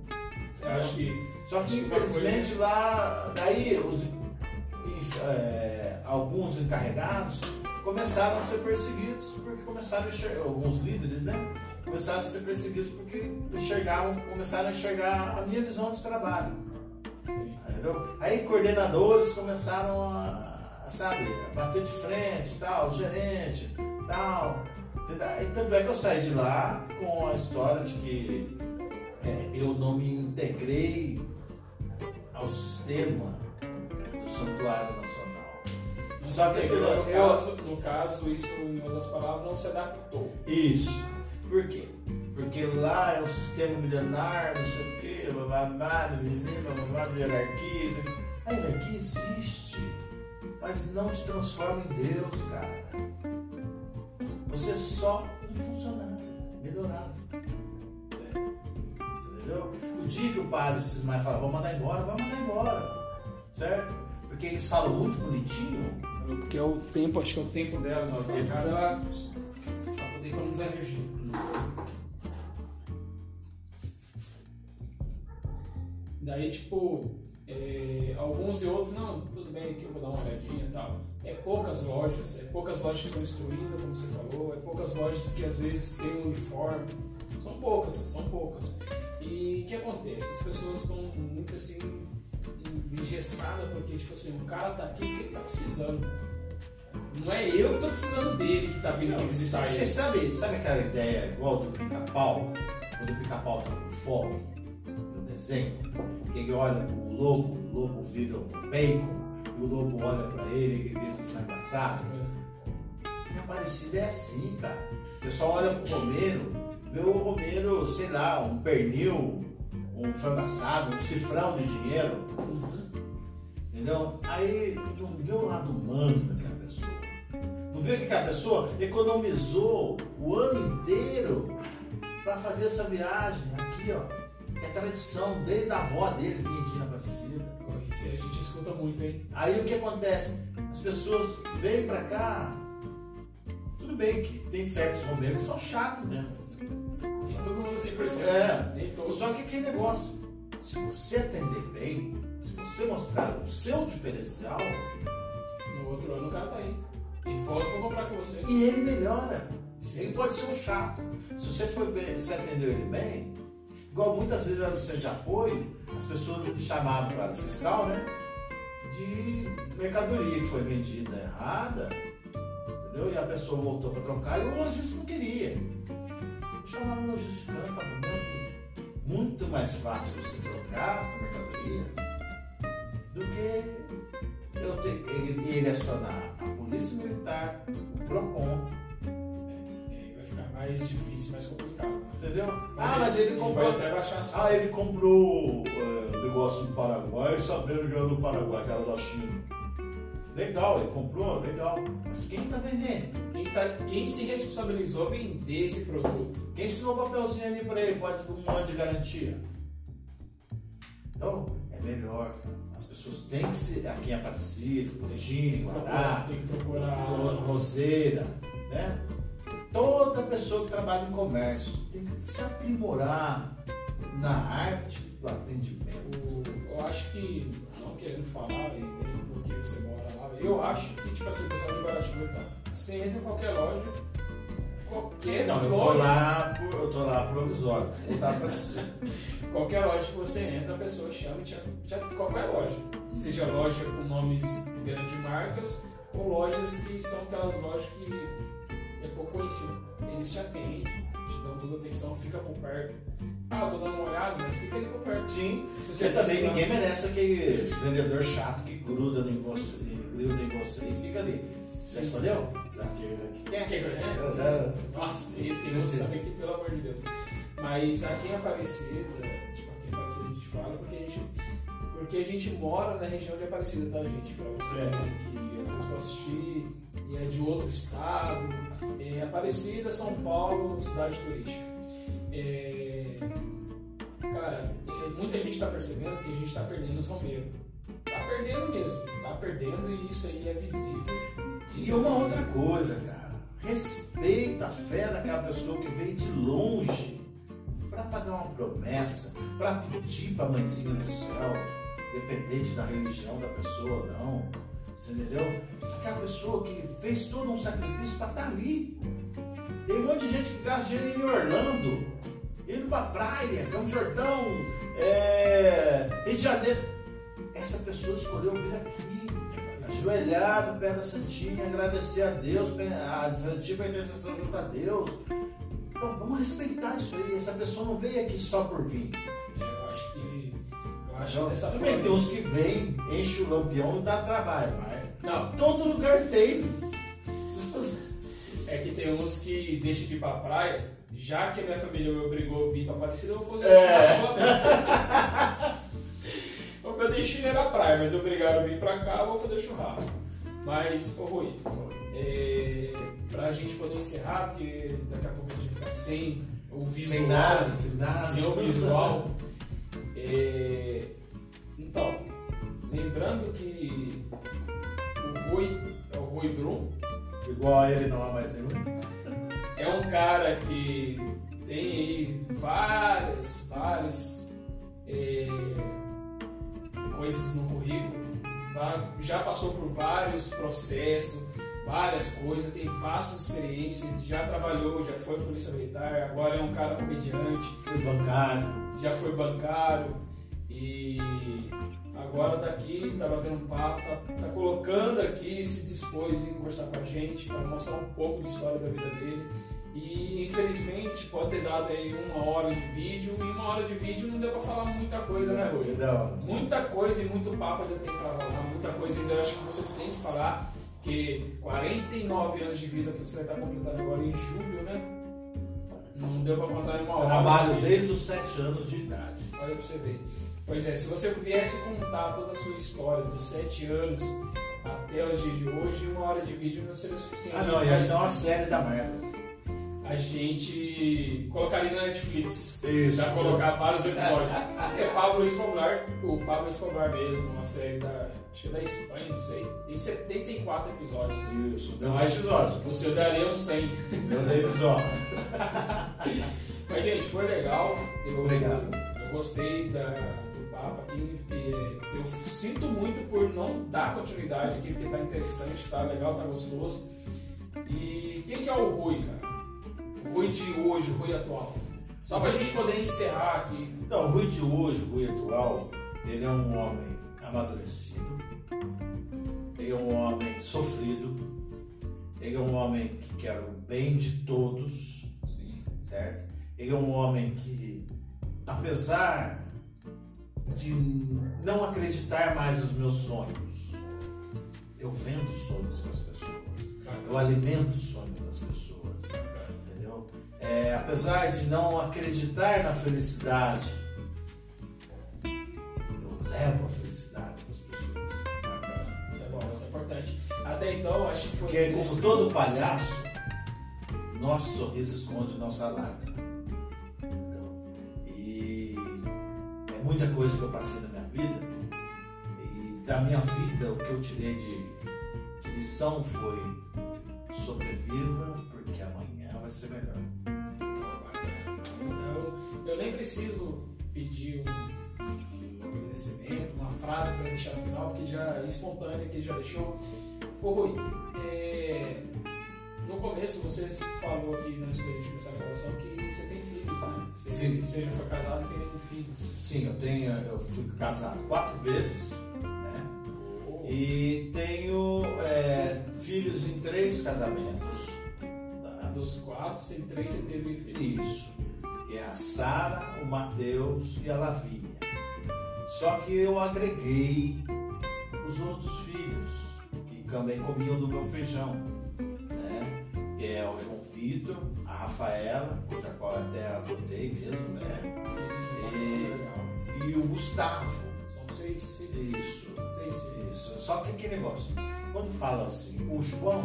Eu acho que Só que infelizmente lá, daí os, é, alguns encarregados começaram a ser perseguidos porque começaram a enxergar, alguns líderes, né? Começaram a ser perseguidos porque enxergavam, começaram a enxergar a minha visão de trabalho. Sim. Entendeu? Aí coordenadores começaram a, a, sabe, a bater de frente, tal, gerente, tal. E tanto é que eu saí de lá com a história de que é, eu não me integrei ao sistema do Santuário Nacional. Só que no, eu- caso, no caso, isso, em outras palavras, não se adaptou. Isso. Por quê? Porque lá é um sistema milenar, não sei o quê, bababá, bababá, hierarquia. isso aqui. A hierarquia existe, mas não te transforma em Deus, cara. Você é só um funcionário melhorado. Você entendeu? O dia que o padre cismar e falar, vou mandar embora, vai mandar embora. Certo? Porque eles falam muito bonitinho, Porque é o tempo, acho que é o tempo dela, É o o tempo. pra poder economizar energia. Daí, tipo, é, alguns e outros, não, tudo bem, aqui eu vou dar uma olhadinha e tal. É poucas lojas, é poucas lojas que são instruídas, como você falou, é poucas lojas que às vezes têm um uniforme. São poucas, são poucas. E o que acontece? As pessoas estão muito assim, engessadas, porque, tipo assim, o cara tá aqui porque ele tá precisando. Não é eu que tô precisando dele que tá vindo aqui visitar Você ele. sabe, sabe aquela ideia igual do pica-pau? Quando o pica-pau tá com fome no desenho, que ele olha pro lobo, o lobo vira um bacon, e o lobo olha pra ele e ele vira um frango assado. Minha parecida é assim, cara. O pessoal olha pro Romero, vê o Romero, sei lá, um pernil, um frango assado, um cifrão de dinheiro. Uhum. Entendeu? Aí não vê o lado humano daquela pessoa. Não vê que aquela pessoa economizou o ano inteiro para fazer essa viagem aqui, ó. É tradição, desde a avó dele vir aqui na Aparecida. Isso aí a gente escuta muito, hein? Aí o que acontece? As pessoas vêm pra cá, tudo bem que tem certos romeiros que são chatos mesmo. Nem todo mundo 100%. É. Nem todos. Só que aquele negócio, se você atender bem, se você mostrar o seu diferencial, No outro ano o cara tá aí. E volta pra comprar com você. e ele melhora. Ele pode ser um chato. Se você for bem, se atendeu ele bem, igual muitas vezes era centro de apoio, as pessoas chamavam para o fiscal, né? De mercadoria que foi vendida errada, entendeu? E a pessoa voltou para trocar e o lojista não queria. Chamava o lojista de canto, falava, meu amigo, muito mais fácil você trocar essa mercadoria do que eu ter, ele, ele acionar a polícia militar, o PROCON, E aí vai ficar mais difícil, mais complicado. né? entendeu? ah, mas ele comprou. Baixar as Ah, ele comprou é, negócio no Paraguai, sabendo que era do Paraguai, que era da China. Legal, ele comprou, legal. Mas quem tá vendendo? Quem, tá, quem se responsabilizou vender esse produto? Quem ensinou o papelzinho ali pra ele? Pode ter um ano de garantia. Então, é melhor. As pessoas têm que ser aqui em Aparecido, Putinho, Guará, Tem que procurar. Ro- Roseira, né? Toda pessoa que trabalha em comércio tem que se aprimorar na arte do atendimento. O- eu acho que, não querendo falar porque você mora lá, eu acho que, tipo assim, o pessoal de Guaratinga tá. Você entra em qualquer loja, qualquer Não, eu tô loja, lá, por- eu tô lá provisório. Eu tava Aparecido. qualquer loja que você entra, a pessoa chama e te, te, qualquer loja. Seja loja com nomes grandes marcas ou lojas que são aquelas lojas que é pouco conhecido. Eles te atendem, te dão toda atenção, fica por perto. Ah, eu tô dando uma olhada, mas fica ali por perto. Sim. Se Você também, precisar- ninguém merece aquele vendedor chato que gruda em você, gruda em você e fica ali. Você escolheu? Aquele que quer. Que- é? Eu já- Nossa, e tem uns também que, pelo amor de Deus. Mas aqui em Aparecida, tipo, aqui em Aparecida a gente fala porque a gente, porque a gente mora na região de Aparecida, tá, gente? Pra vocês É. né, que às vezes for assistir e é de outro estado. É, Aparecida, São Paulo, cidade turística. É, cara, é, muita gente tá percebendo que a gente tá perdendo os romeiros. Tá perdendo mesmo, tá perdendo e isso aí é visível. E uma outra coisa, cara. Respeita a fé daquela pessoa que veio de longe para pagar uma promessa, para pedir para a mãezinha do céu, dependente da religião da pessoa ou não. Você entendeu? Aquela pessoa que fez todo um sacrifício para estar ali. Tem um monte de gente que gasta dinheiro em Orlando, indo pra praia, Campo Jordão, é... Rio de Janeiro. Essa pessoa escolheu vir aqui. Ajoelhar no pé da Santinha, agradecer a Deus, a Santinha para intercessão junto a Deus. Então vamos respeitar isso aí. Essa pessoa não veio aqui só por vir. Eu acho que. Eu acho que dessa forma. tem uns que vêm, enche o lampião e dá trabalho, Não, todo lugar tem. é que tem uns que deixam de ir pra praia, já que a minha família me obrigou a vir pra Aparecida, eu vou fazer É. (laughs) O meu destino era a praia, mas obrigaram a vir pra cá, eu vou fazer churrasco. Mas, ô Rui, é, pra gente poder encerrar, porque daqui a pouco a gente vai ficar sem o visual. Sem nada, sem nada. Sem o visual. É, Então, lembrando que o Rui é o Rui Brum, Igual a ele não há mais nenhum. é um cara que tem aí várias, várias é, coisas no currículo, já passou por vários processos, várias coisas, tem vastas experiências, já trabalhou, já foi polícia militar, agora é um cara comediante, Foi bancário. já foi bancário e agora tá aqui, tá batendo um papo, tá, tá colocando aqui, se dispôs em conversar com a gente para mostrar um pouco de história da vida dele. E infelizmente pode ter dado aí uma hora de vídeo, e uma hora de vídeo não deu pra falar muita coisa, né, Rui? Não. Muita coisa e muito papo ainda tem pra falar, muita coisa ainda eu acho que você tem que falar, que 49 anos de vida que você vai estar completando agora em julho, né? Não deu pra contar em uma hora. Trabalho de desde os 7 anos de idade. Olha pra você ver. Pois é, se você viesse contar toda a sua história dos 7 anos até os dias de hoje, uma hora de vídeo não seria suficiente. Ah não, ia ser uma série da merda. A gente colocaria na Netflix. Isso. Pra colocar vários episódios. Porque (laughs) Pablo Escobar, o Pablo Escobar mesmo, uma série da. Acho que é da Espanha, não sei. Tem 74 episódios. Isso, deu 10 episódios. O seu daria uns 100. Deu 10 episódios. (laughs) Mas, gente, foi legal. Eu, Obrigado. Eu gostei da, do papo aqui. e, Eu sinto muito por não dar continuidade aqui, porque tá interessante, tá legal, tá gostoso. E quem que é o Rui, cara? Rui de hoje, Rui atual. Só pra gente poder encerrar aqui. Então, Rui de hoje, o Rui atual, ele é um homem amadurecido, ele é um homem sofrido, ele é um homem que quer o bem de todos, Sim. certo? Ele é um homem que, apesar de não acreditar mais nos meus sonhos, eu vendo sonhos para as pessoas, eu alimento o sonho das pessoas? É, apesar de não acreditar na felicidade, eu levo a felicidade para as pessoas. Isso é bom, isso é importante. Até então, acho que foi. Porque, como todo palhaço, nosso sorriso esconde nossa lágrima. Entendeu? E é muita coisa que eu passei na minha vida. E da minha vida, o que eu tirei de, de lição foi: sobreviva, porque amanhã vai ser melhor. Eu, eu nem preciso pedir um, um agradecimento, uma frase para deixar no final, porque já é espontânea, que já deixou. Ô Rui, é, no começo você falou aqui antes da gente começar a gravação que você tem filhos, né? Você, Sim. Você já foi casado e tem filhos. Sim, eu tenho, eu fui casado quatro vezes, né? E tenho é, filhos em três casamentos. tá? Dos quatro, tem três, você teve filhos. Isso. Que é a Sara, o Mateus e a Lavínia. Só que eu agreguei os outros filhos, que também comiam do meu feijão. Né? Que é o João Vitor, a Rafaela, cuja qual eu até adotei mesmo, né? Sim, E-. E o Gustavo. São seis filhos. Isso. Seis filhos. Isso. Só que aquele negócio, quando fala assim, o João,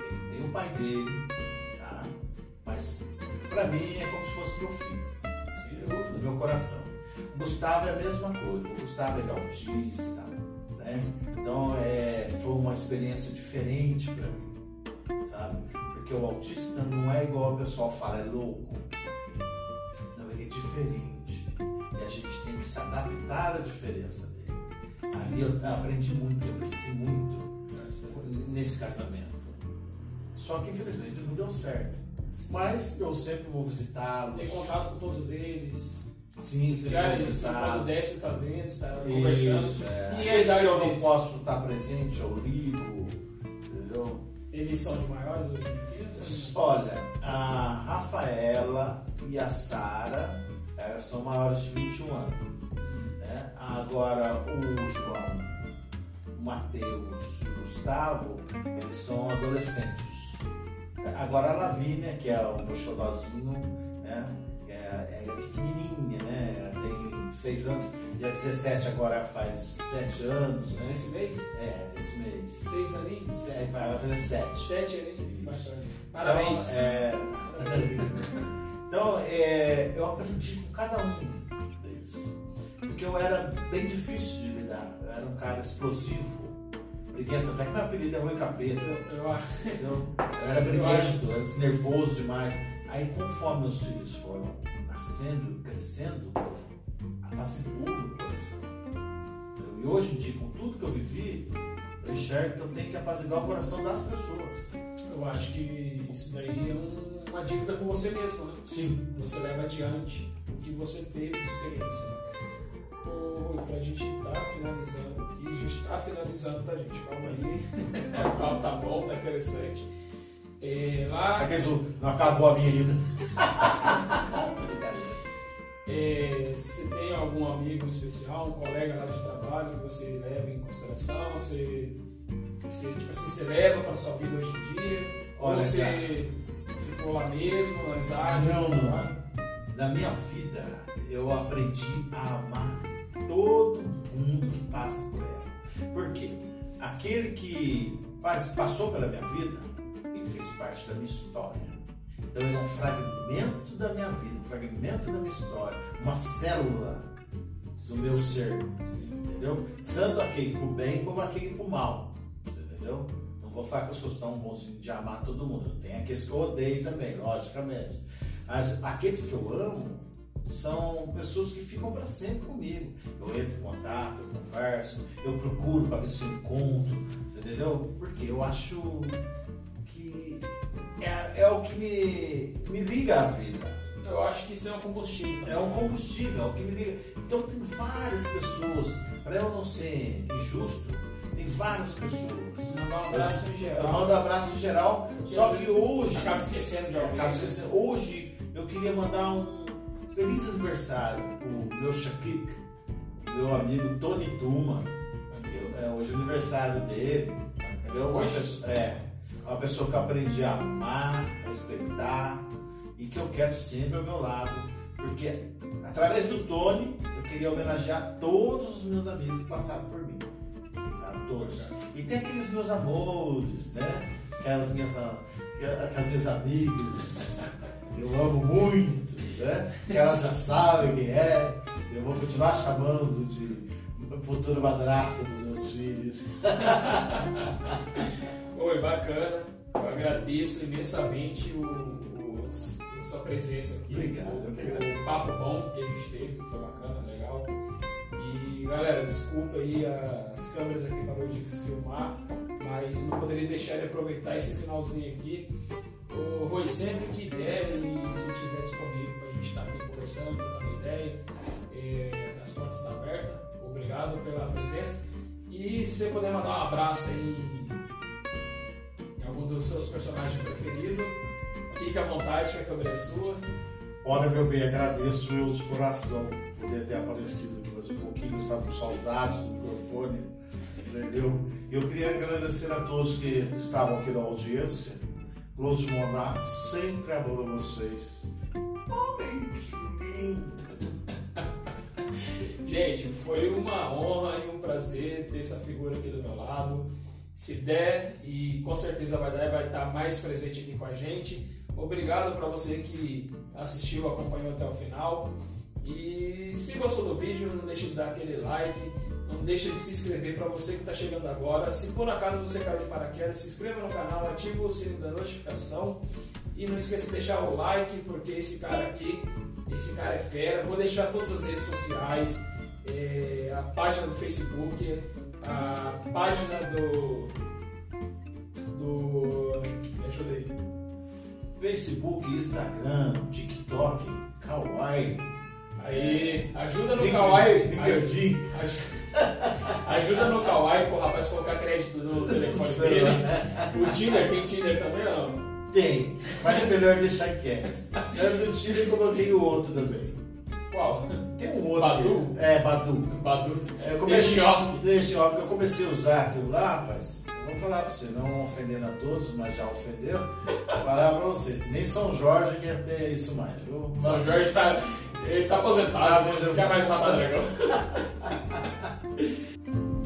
ele tem o pai dele, tá? Mas pra mim é como se fosse meu filho, entendeu? no meu coração. O Gustavo é a mesma coisa. O Gustavo ele é autista, né? Então é, foi uma experiência diferente pra mim, sabe? Porque o autista não é igual o pessoal fala, é louco. Não, ele é diferente. E a gente tem que se adaptar à diferença dele. Ali eu aprendi muito, eu cresci muito nesse casamento. Só que infelizmente não deu certo. Mas eu sempre vou visitá-los. Tem contato com todos eles. Sim, sempre visitá-los. quando desce, tá vendo, está conversando. Isso, é. E a Aqueles idade que eu não posso estar presente, eu ligo, entendeu? Eles são de maiores hoje em dia? Olha, a Rafaela e a Sara elas são maiores de 21 anos. Né? Agora o João, o Matheus e o Gustavo, eles são adolescentes. Agora a Lavínia, que é o meu xodózinho, né? é, ela é pequenininha, né? Ela tem 6 anos, dia 17 agora faz 7 anos, né? Nesse mês? É, esse mês. Seis aninhos? Sete, vai fazer 7. Sete ali? Isso. Bacana. Parabéns. Então, é, (laughs) então é, eu aprendi com cada um deles. Porque eu era bem difícil de lidar. Eu era um cara explosivo, briguento, até que meu apelido é Rui Capeta. Eu acho. (laughs) Eu era briguento, era nervoso demais. Aí conforme os filhos foram nascendo, crescendo, apaciguou meu coração. E hoje em dia, com tudo que eu vivi, eu enxergo que eu tenho que apaziguar o coração das pessoas. Eu acho que isso daí é um- uma dívida com você mesmo, né? Sim. Você leva adiante o que você teve de experiência. Ô, Pra gente tá finalizando aqui, a gente tá finalizando, tá, gente? Calma aí. (laughs) o papo tá bom, tá interessante. É, lá, Aqueles, não acabou a minha ida. (laughs) é, se tem algum amigo especial, um colega lá de trabalho que você leva em consideração, você, você, tipo assim, você leva pra sua vida hoje em dia? Olha, ou você ficou lá mesmo, na amizade? Não, não. Na minha vida, eu aprendi a amar todo mundo que passa por ela. Por quê? Aquele que faz, passou pela minha vida, ele fez parte da minha história. Então ele é um fragmento da minha vida, um fragmento da minha história, uma célula do meu ser. Entendeu? Tanto aquele pro bem como aquele pro mal. Entendeu? Não vou falar que eu sou tão bonzinho de amar todo mundo. Tem aqueles que eu odeio também, logicamente. Mas aqueles que eu amo são pessoas que ficam para sempre comigo. Eu entro em contato, eu converso, eu procuro para ver se eu encontro, você entendeu? Porque eu acho que é, é o que me, me liga à vida. Eu acho que isso é um combustível. É um combustível, é o que me liga. Então tem várias pessoas, para eu não ser injusto, tem várias pessoas. Mandar um abraço em Eu geral. mando abraço em geral, só que hoje. Acaba esquecendo de alguém. Acabo esquecendo. Hoje eu queria mandar um feliz aniversário pro meu Shakik, meu amigo Tony Tuma. É, hoje é aniversário dele. Entendeu? Uma pessoa, é, uma pessoa que eu aprendi a amar, respeitar e que eu quero sempre ao meu lado. Porque através do Tony eu queria homenagear todos os meus amigos que passaram por mim. Sabe? Todos. E tem aqueles meus amores, né? Aquelas minhas, aquelas minhas amigas (laughs) eu amo muito, né? Que elas já sabem quem é. Eu vou continuar chamando de futura madrasta dos meus filhos. (laughs) Oi, bacana. Eu agradeço imensamente o, o- a sua presença aqui. Obrigado, eu que agradeço. O papo bom que a gente teve, foi bacana, legal. E galera, desculpa aí, as câmeras aqui parou de filmar, mas não poderia deixar de aproveitar esse finalzinho aqui. O Rui, sempre que der e se tiver disponível pra gente estar aqui conversando, trocando ideia, eh, as portas estão abertas. Obrigado pela presença. E se você puder mandar um abraço aí em algum dos seus personagens preferidos, fique à vontade, que a câmera é sua. Olha, meu bem, agradeço eu de coração por ter aparecido aqui mais um pouquinho. Eu estava com saudades do microfone, entendeu? Eu queria agradecer a todos que estavam aqui na audiência. Close Monar sempre adoro vocês. Lindo. (laughs) Gente, foi uma honra e um prazer ter essa figura aqui do meu lado. Se der, e com certeza vai dar, vai estar mais presente aqui com a gente. Obrigado para você que assistiu, acompanhou até o final. E se gostou do vídeo, não deixe de dar aquele like, não deixe de se inscrever para você que está chegando agora. Se por acaso você caiu de paraquedas, se inscreva no canal, ative o sino da notificação e não esqueça de deixar o like, porque esse cara aqui, esse cara é fera. Vou deixar todas as redes sociais, é, a página do Facebook, a página do. do. Deixa eu ver. Facebook, Instagram, TikTok, Kawaii, Aí, ajuda no Kawaii. LinkedIn. aj- (laughs) Ajuda no Kawaii pro rapaz colocar crédito no telefone dele. O Tinder, tem Tinder também ou não? Tem, mas é melhor deixar quieto. Tanto do Tinder eu coloquei o outro também. Qual? Tem um outro. Badu? É, Badu. Badu. É, Eu comecei, Deixa off. Deixa off, eu comecei a usar aquilo lá, eu vou falar pra você, não ofendendo a todos, mas já ofendendo, vou falar pra vocês, nem São Jorge quer ter isso mais, viu? São Jorge tá. Ele tá aposentado, quer mais matar dragão. (laughs)